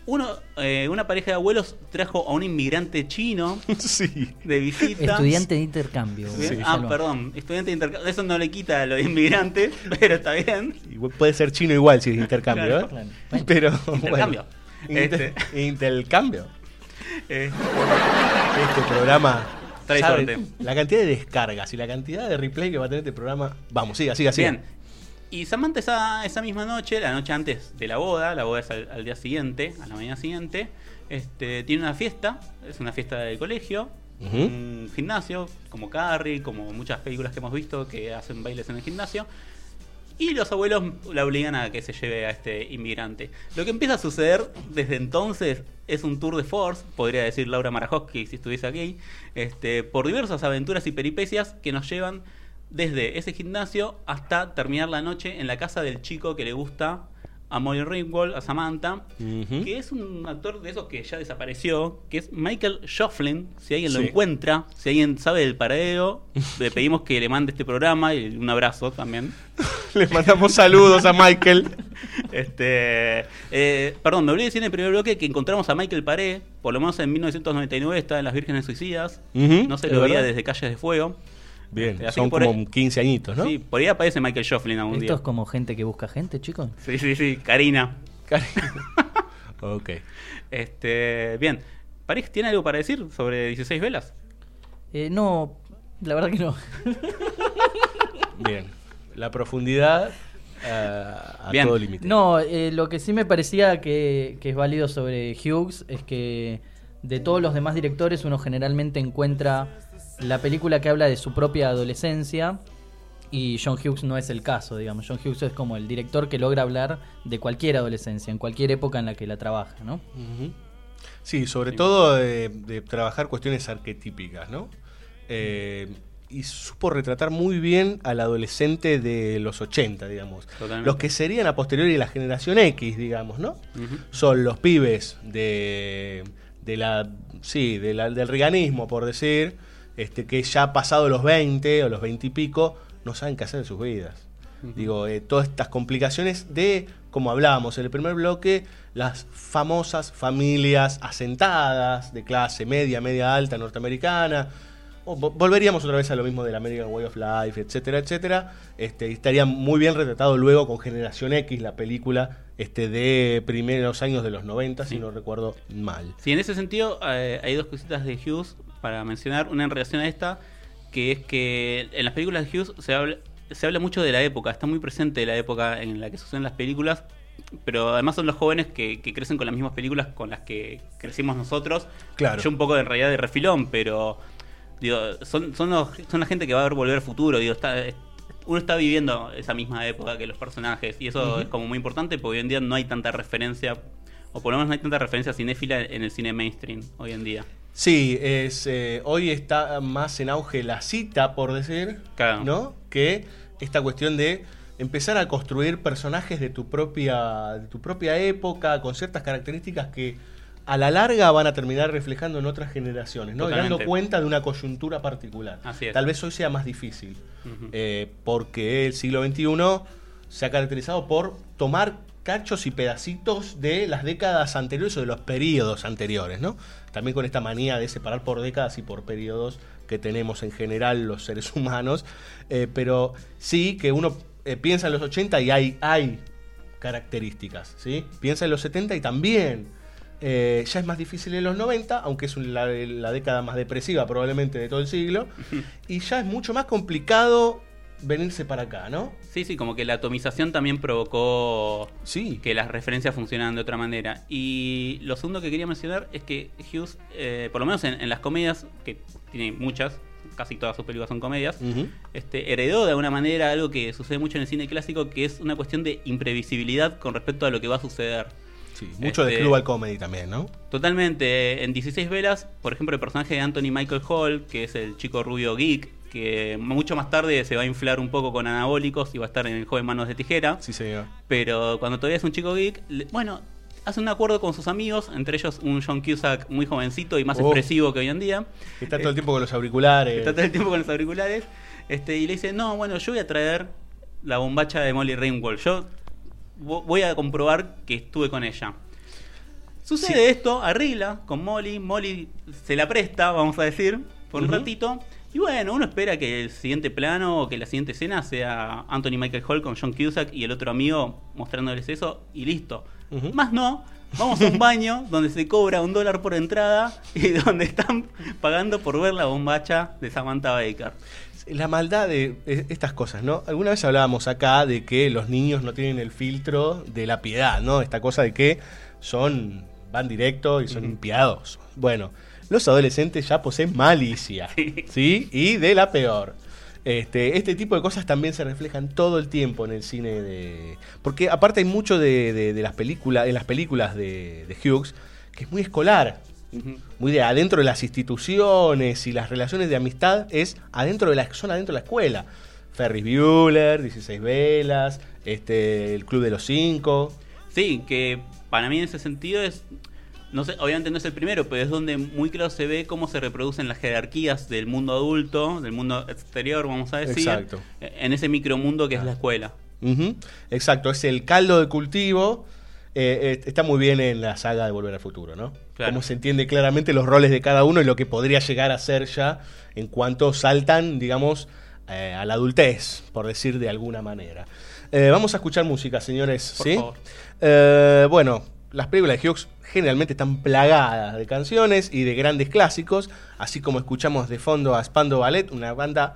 Uno, eh, una pareja de abuelos trajo a un inmigrante chino de visita. Estudiante de intercambio. Bien. ah, perdón, estudiante de intercambio. Eso no le quita a lo de inmigrante, pero está bien. Igual Puede ser chino igual si es intercambio, Claro, ¿eh? claro. Pero, Intercambio. bueno. Inter- intercambio. Eh, Este programa. Trae. La cantidad de descargas y la cantidad de replay que va a tener este programa. Vamos, siga, siga, siga. Bien. Y Samantha esa, esa misma noche, la noche antes de la boda, la boda es al, al día siguiente, a la mañana siguiente, este, tiene una fiesta, es una fiesta del colegio, un gimnasio, como Carrie, como muchas películas que hemos visto que hacen bailes en el gimnasio. Y los abuelos la obligan a que se lleve a este inmigrante. Lo que empieza a suceder desde entonces es un tour de force, podría decir Laura Marajowski si estuviese aquí, este, por diversas aventuras y peripecias que nos llevan desde ese gimnasio hasta terminar la noche en la casa del chico que le gusta a Molly Ringwald, a Samantha, que es un actor de esos que ya desapareció, que es Michael Jofflin, si alguien lo encuentra, si alguien sabe del paradero, le pedimos que le mande este programa y un abrazo también. Le mandamos saludos a Michael. Este, eh, perdón, me olvidé decir en el primer bloque que encontramos a Michael Paré, por lo menos en 1999 está en Las Vírgenes Suicidas, no se lo veía desde Calles de Fuego. Bien, Este, así son por como ahí- 15 añitos, ¿no? Sí, por ahí aparece Michael Jofflin algún Esto día. es como gente que busca gente, chicos. Sí, sí, sí, Karina. Ok. Este, bien, París tiene algo para decir sobre 16 velas. Eh, no, la verdad que no. Bien. La profundidad eh, a Bien. todo límite. No, eh, lo que sí me parecía que, que es válido sobre Hughes es que de todos los demás directores uno generalmente encuentra la película que habla de su propia adolescencia y John Hughes no es el caso, digamos. John Hughes es como el director que logra hablar de cualquier adolescencia, en cualquier época en la que la trabaja, ¿no? Sí, sobre todo de, de trabajar cuestiones arquetípicas, ¿no? Eh, y supo retratar muy bien al adolescente de los 80, digamos. Totalmente. Los que serían a posteriori la generación X, digamos, ¿no? Son los pibes de, de la, sí, de la- del reganismo, por decir, este, que ya pasado los 20 o los 20 y pico, no saben qué hacer en sus vidas. Digo, eh, todas estas complicaciones de, como hablábamos en el primer bloque, las famosas familias asentadas de clase media, media alta norteamericana. O vo- volveríamos otra vez a lo mismo del American Way of Life, etcétera, etcétera. Este, y estaría muy bien retratado luego con Generación X, la película este, de primeros años de los 90, si no recuerdo mal. Sí, en ese sentido eh, hay dos cositas de Hughes para mencionar. Una en relación a esta, que es que en las películas de Hughes se habla, se habla mucho de la época, está muy presente la época en la que suceden las películas, pero además son los jóvenes que, que crecen con las mismas películas con las que crecimos nosotros. Claro. Yo un poco en realidad de refilón, pero digo, son, son, los- son la gente que va a ver volver futuro, digo, está, uno está viviendo esa misma época que los personajes y eso es como muy importante porque hoy en día no hay tanta referencia o por lo menos no hay tanta referencia cinéfila en el cine mainstream hoy en día. Sí, es, eh, hoy está más en auge la cita, por decir, Claro. ¿no? Que esta cuestión de empezar a construir personajes de tu propia, de tu propia época, con ciertas características que a la larga van a terminar reflejando en otras generaciones, ¿no? Y dando cuenta de una coyuntura particular. Así es. Tal vez hoy sea más difícil, eh, porque el siglo XXI se ha caracterizado por tomar cachos y pedacitos de las décadas anteriores o de los periodos anteriores, ¿no? También con esta manía de separar por décadas y por periodos que tenemos en general los seres humanos, eh, pero sí que uno eh, piensa en los 80 y hay, hay características, ¿sí? Piensa en los 70 y también. Eh, ya es más difícil en los 90, aunque es la década más depresiva probablemente de todo el siglo. y ya es mucho más complicado venirse para acá, ¿no? Sí, sí, como que la atomización también provocó sí. que las referencias funcionaran de otra manera. Y lo segundo que quería mencionar es que Hughes, eh, por lo menos en, en las comedias, que tiene muchas, casi todas sus películas son comedias, este, heredó de alguna manera algo que sucede mucho en el cine clásico, que es una cuestión de imprevisibilidad con respecto a lo que va a suceder. Sí, mucho de Este, Club al Comedy también, ¿no? Totalmente. En 16 velas, por ejemplo, el personaje de Anthony Michael Hall, que es el chico rubio geek, que mucho más tarde se va a inflar un poco con anabólicos y va a estar en el joven Manos de Tijera. Sí, señor. Pero cuando todavía es un chico geek, le- bueno, hace un acuerdo con sus amigos, entre ellos un John Cusack muy jovencito y más Oh. expresivo que hoy en día. Que está todo el tiempo con los auriculares. Está todo el tiempo con los auriculares. Este, y le dice, no, bueno, yo voy a traer la bombacha de Molly Ringwald. Yo vo- voy a comprobar que estuve con ella. Sucede esto, arregla con Molly, Molly se la presta, vamos a decir, por un ratito. Y bueno, uno espera que el siguiente plano o que la siguiente escena sea Anthony Michael Hall con John Cusack y el otro amigo mostrándoles eso y listo. Más no, vamos a un baño donde se cobra un dólar por entrada y donde están pagando por ver la bombacha de Samantha Baker. La maldad de estas cosas, ¿no? Alguna vez hablábamos acá de que los niños no tienen el filtro de la piedad, ¿no? Esta cosa de que son, van directo y son impiados. Bueno, los adolescentes ya poseen malicia, ¿sí? Y de la peor. Este, este tipo de cosas también se reflejan todo el tiempo en el cine de. Porque aparte hay mucho de, de- de las películas, en las películas de, de Hughes, que es muy escolar. Muy de adentro de las instituciones y las relaciones de amistad es adentro de la, son adentro de la escuela. Ferris Bueller, 16 velas, este, el Club de los Cinco. Sí, que para mí en ese sentido es. No sé, obviamente no es el primero, pero es donde muy claro se ve cómo se reproducen las jerarquías del mundo adulto, del mundo exterior, vamos a decir. Exacto. En ese micromundo que es la escuela. Exacto, es el caldo de cultivo. eh, eh, está muy bien en la saga de Volver al Futuro, ¿no? Claro. Cómo se entiende claramente los roles de cada uno y lo que podría llegar a ser ya en cuanto saltan, digamos, eh, a la adultez, por decir de alguna manera. Eh, vamos a escuchar música, señores. Por ¿sí? favor. Bueno, las películas de Hughes generalmente están plagadas de canciones y de grandes clásicos, así como escuchamos de fondo a Spando Ballet, una banda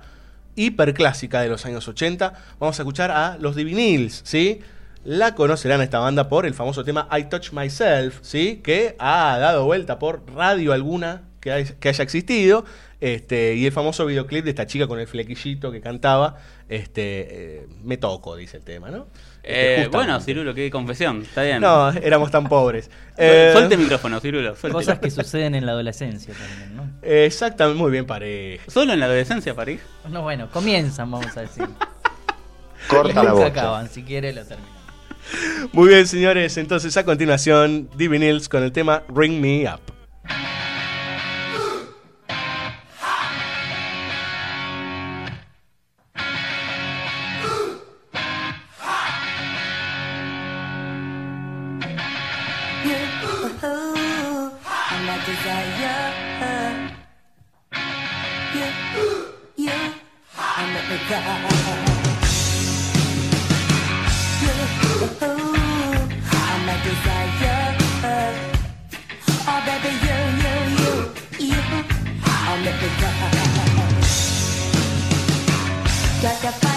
hiperclásica de los años 80. Vamos a escuchar a los Divinils, ¿sí? La conocerán esta banda por el famoso tema I Touch Myself, ¿sí? Que ha dado vuelta por radio alguna que haya existido. Este, y el famoso videoclip de esta chica con el flequillito que cantaba, este, eh, me toco, dice el tema, ¿no? Eh, bueno, Cirulo, qué confesión. Está bien. No, éramos tan pobres. Eh, Suelte el micrófono, Cirulo. Cosas que suceden en la adolescencia también, ¿no? Exactamente, muy bien pareja. ¿Solo en la adolescencia, París? No, bueno, comienzan, vamos a decir. Corta la bocha. acaban, si quiere lo terminan. Muy bien, señores. Entonces, a continuación, Divinils con el tema Ring Me Up. I'm not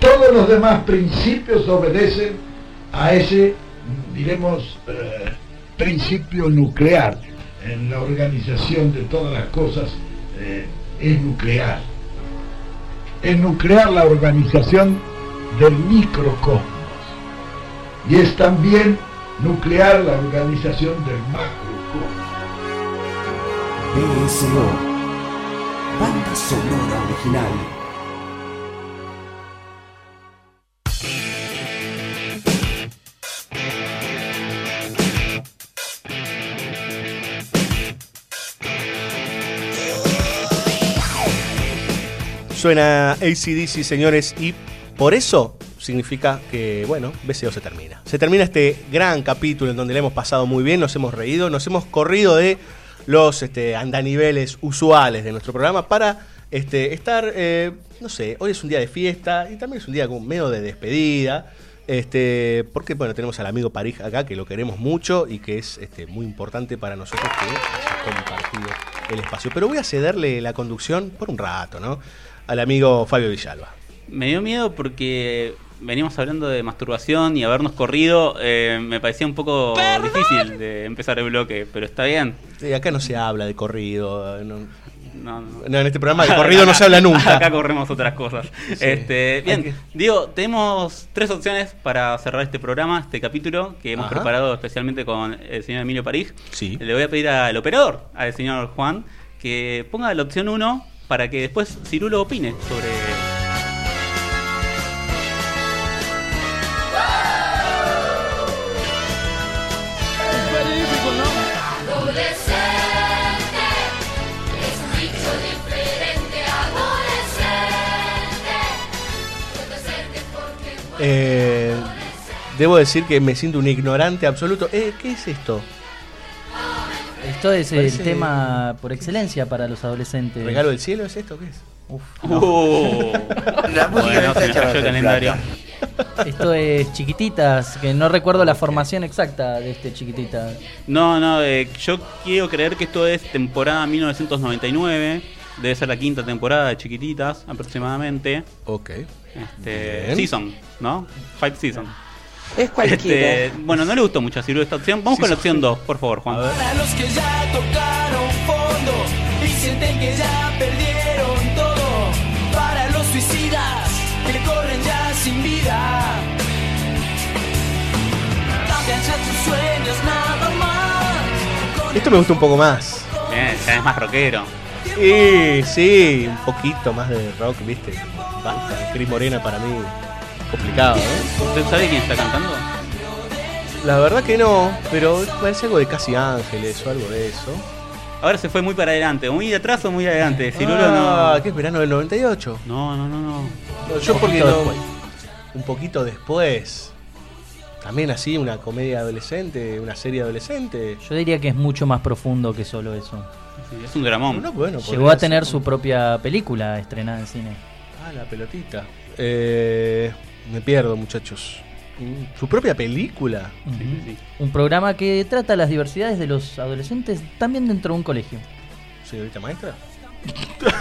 Todos los demás principios obedecen a ese, diremos, eh, principio nuclear. En la organización de todas las cosas eh, es nuclear. Es nuclear la organización del microcosmos. Y es también nuclear la organización del macrocosmos. Banda sonora original. Suena ACDC, señores, y por eso significa que, bueno, BCO se termina. Se termina este gran capítulo en donde le hemos pasado muy bien, nos hemos reído, nos hemos corrido de los este, andaniveles usuales de nuestro programa para este, estar, eh, no sé, hoy es un día de fiesta y también es un día como medio de despedida. Este, porque bueno, tenemos al amigo París acá que lo queremos mucho y que es este, muy importante para nosotros que haya compartido el espacio. Pero voy a cederle la conducción por un rato, ¿no? Al amigo Fabio Villalba. Me dio miedo porque venimos hablando de masturbación y habernos corrido. eh, me parecía un poco difícil de empezar el bloque, pero está bien. Sí, acá no se habla de corrido. No, No, no. no, en este programa de corrido no se habla nunca. Acá corremos otras cosas. Este, bien, que- Diego, tenemos tres opciones para cerrar este programa, este capítulo que hemos Ajá. preparado especialmente con el señor Emilio París. Sí. Le voy a pedir al operador, al señor Juan, que ponga la opción 1 para que después Cirulo opine sobre. Eh, debo decir que me siento un ignorante absoluto. Eh, ¿Qué es esto? Esto es Parece- el tema por excelencia para los adolescentes. ¿Regalo del cielo es esto? ¿Qué es? Uf, Uh. La música Bueno, está se me hecha cayó el de calendario. Esto es chiquititas, que no recuerdo la formación exacta de este chiquitita. No, no, eh, yo quiero creer que esto es temporada 1999. Debe ser la quinta temporada de Chiquititas, aproximadamente. Ok. Este, season, ¿no? Five season. Es cualquiera. Este, bueno, no le gustó mucho a Ciru esta opción. Vamos Sí, con la opción sí. 2, por favor, Juan. Para los que ya tocaron fondo y sienten que ya perdieron todo. Para los suicidas que corren ya sin vida. Cambian ya tus sueños nada más. Esto me gusta un poco más. Bien, ya es más rockero. Sí, sí, un poquito más de rock, ¿viste? Basta, Cris Morena para mí complicado, ¿eh? ¿Usted sabe quién está cantando? La verdad que no, pero parece algo de Casi Ángeles o algo de eso. Ahora se fue muy para adelante, muy de atrás o muy adelante. Cirulo ah, no. ¿qué es verano del 98? No, no, no, no. No, yo Un porque no- un poquito después. También así, una comedia adolescente, una serie adolescente. Yo diría que es mucho más profundo que solo eso. Sí, es un dramón. No, bueno, Llegó a tener ser. su propia película estrenada en cine. Ah, la pelotita. Eh, me pierdo, muchachos. ¿Su propia película? Ujú. Un programa que trata las diversidades de los adolescentes también dentro de un colegio. Señorita maestra.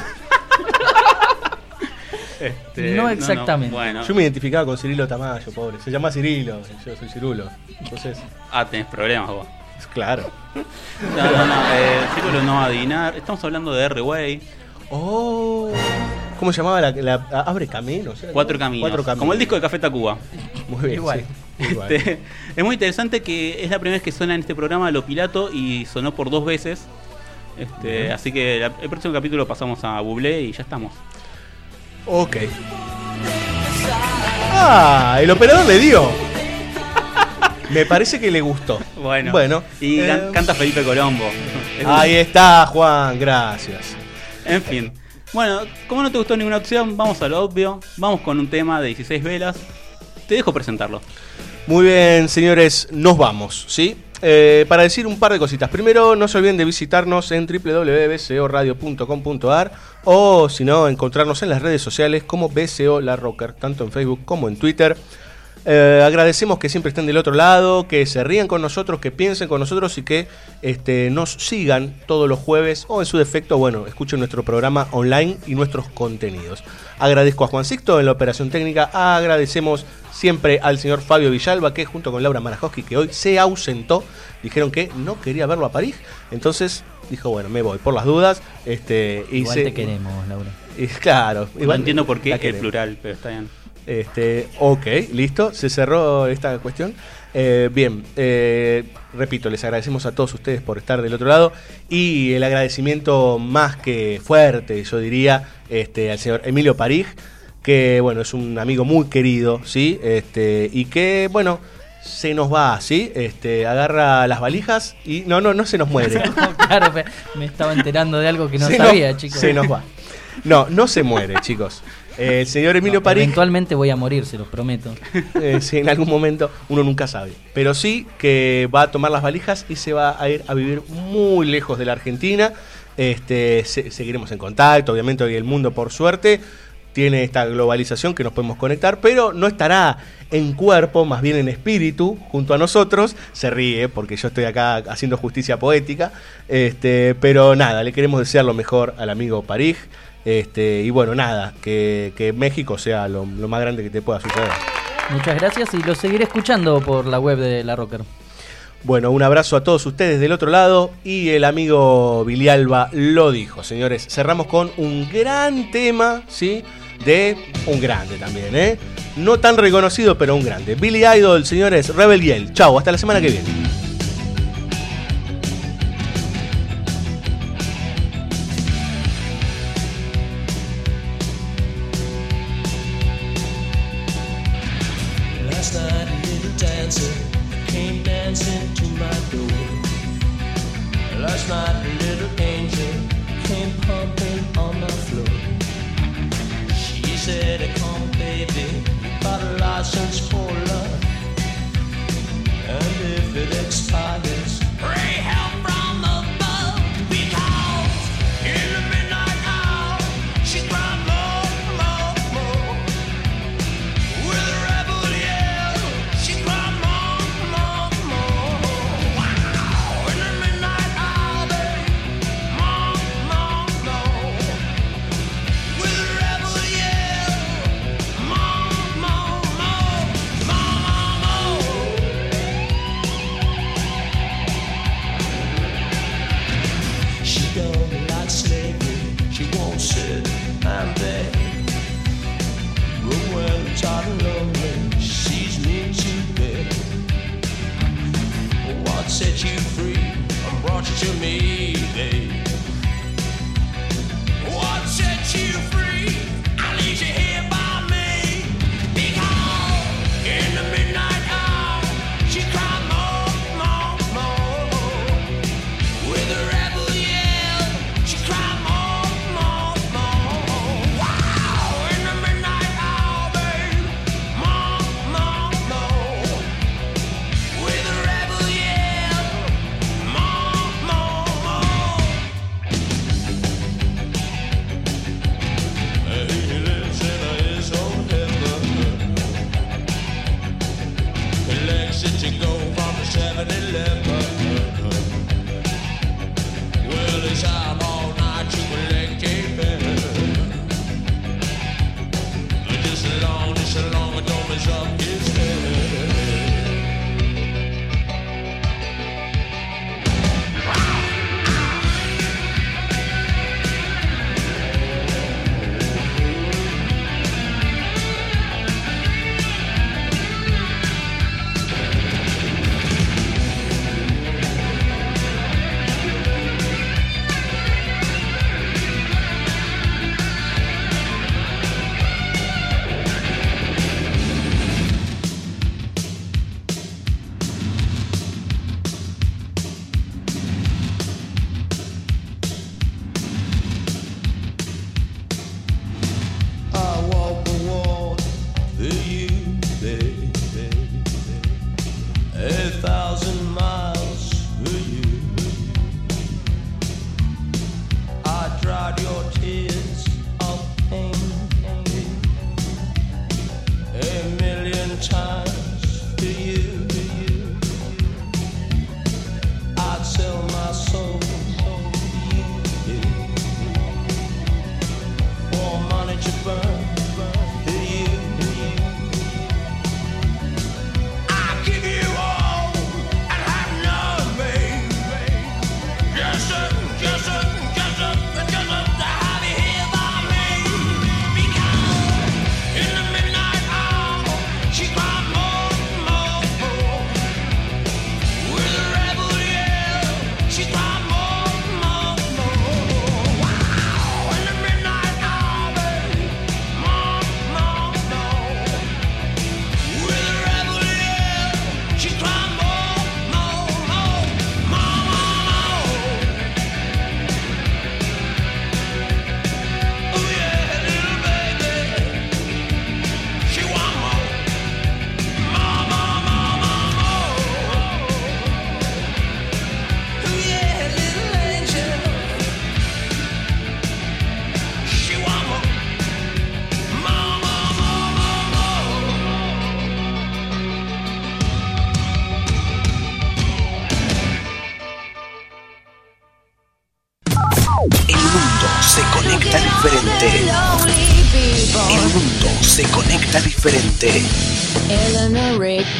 Este, No exactamente. bueno. Yo me identificaba con Cirilo Tamayo, pobre. Se llama Cirilo, yo soy Cirulo. Entonces, Ah, tenés problemas vos. claro. No, no, no. Eh, Círculo no va a adivinar. Estamos hablando de R-Way. Oh. ¿Cómo se llamaba la, la- ah, Abre Caminos? ¿era? Cuatro caminos. Cuatro Caminos. Como el disco de Café Tacuba. Muy bien, Igual. sí, igual. Este, es muy interesante que es la primera vez que suena en este programa Lo Pilato y sonó por dos veces. Este, así que la- el próximo capítulo pasamos a Bublé y ya estamos. Ok. Ah, el operador le dio. Me parece que le gustó. Bueno. Bueno. Y eh, can- canta Felipe Colombo. Es un- Ahí está, Juan, gracias. En fin. Bueno, como no te gustó ninguna opción, vamos a lo obvio. Vamos con un tema de 16 velas. Te dejo presentarlo. Muy bien, señores, nos vamos, ¿sí? Eh, para decir un par de cositas. Primero, no se olviden de visitarnos en www.bcoradio.com.ar o, si no, encontrarnos en las redes sociales como BCO La Rocker, tanto en Facebook como en Twitter. Eh, agradecemos que siempre estén del otro lado, que se rían con nosotros, que piensen con nosotros y que este, nos sigan todos los jueves o en su defecto, bueno, escuchen nuestro programa online y nuestros contenidos. Agradezco a Juan Sixto en la operación técnica, agradecemos siempre al señor Fabio Villalba que junto con Laura Marajowski que hoy se ausentó, dijeron que no quería verlo a París, entonces dijo, bueno, me voy por las dudas. Este, y Igual se- te queremos, Laura. y claro, no entiendo por qué la el plural, pero está bien. Este, ok, listo, se cerró esta cuestión. Eh, bien, eh, repito, les agradecemos a todos ustedes por estar del otro lado y el agradecimiento más que fuerte, yo diría, este, al señor Emilio París, que bueno, es un amigo muy querido, ¿sí? Este, y que, bueno, se nos va, ¿sí? Este, agarra las valijas y no, no, no se nos muere. claro, me, me estaba enterando de algo que no Se sabía, nos- chicos. Se nos va. No, no se muere, chicos. El señor Emilio No, París Eventualmente voy a morir, se los prometo. eh, sí, en algún momento uno nunca sabe. Pero sí que va a tomar las valijas y se va a ir a vivir muy lejos de la Argentina. Este, se- seguiremos en contacto, obviamente hoy el mundo por suerte tiene esta globalización que nos podemos conectar, pero no estará en cuerpo, más bien en espíritu, junto a nosotros. Se ríe porque yo estoy acá haciendo justicia poética. Este, pero nada, le queremos desear lo mejor al amigo París. Este, y bueno, nada, que, que México sea lo, lo más grande que te pueda suceder. Muchas gracias y lo seguiré escuchando por la web de La Rocker. Bueno, un abrazo a todos ustedes del otro lado y el amigo Vilialba lo dijo, señores. Cerramos con un gran tema, ¿sí? De un grande también, ¿eh? No tan reconocido, pero un grande. Billy Idol, señores, Rebel Yell. Chau, hasta la semana que viene. Last night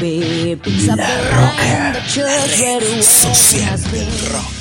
La Roca, la red social del rock.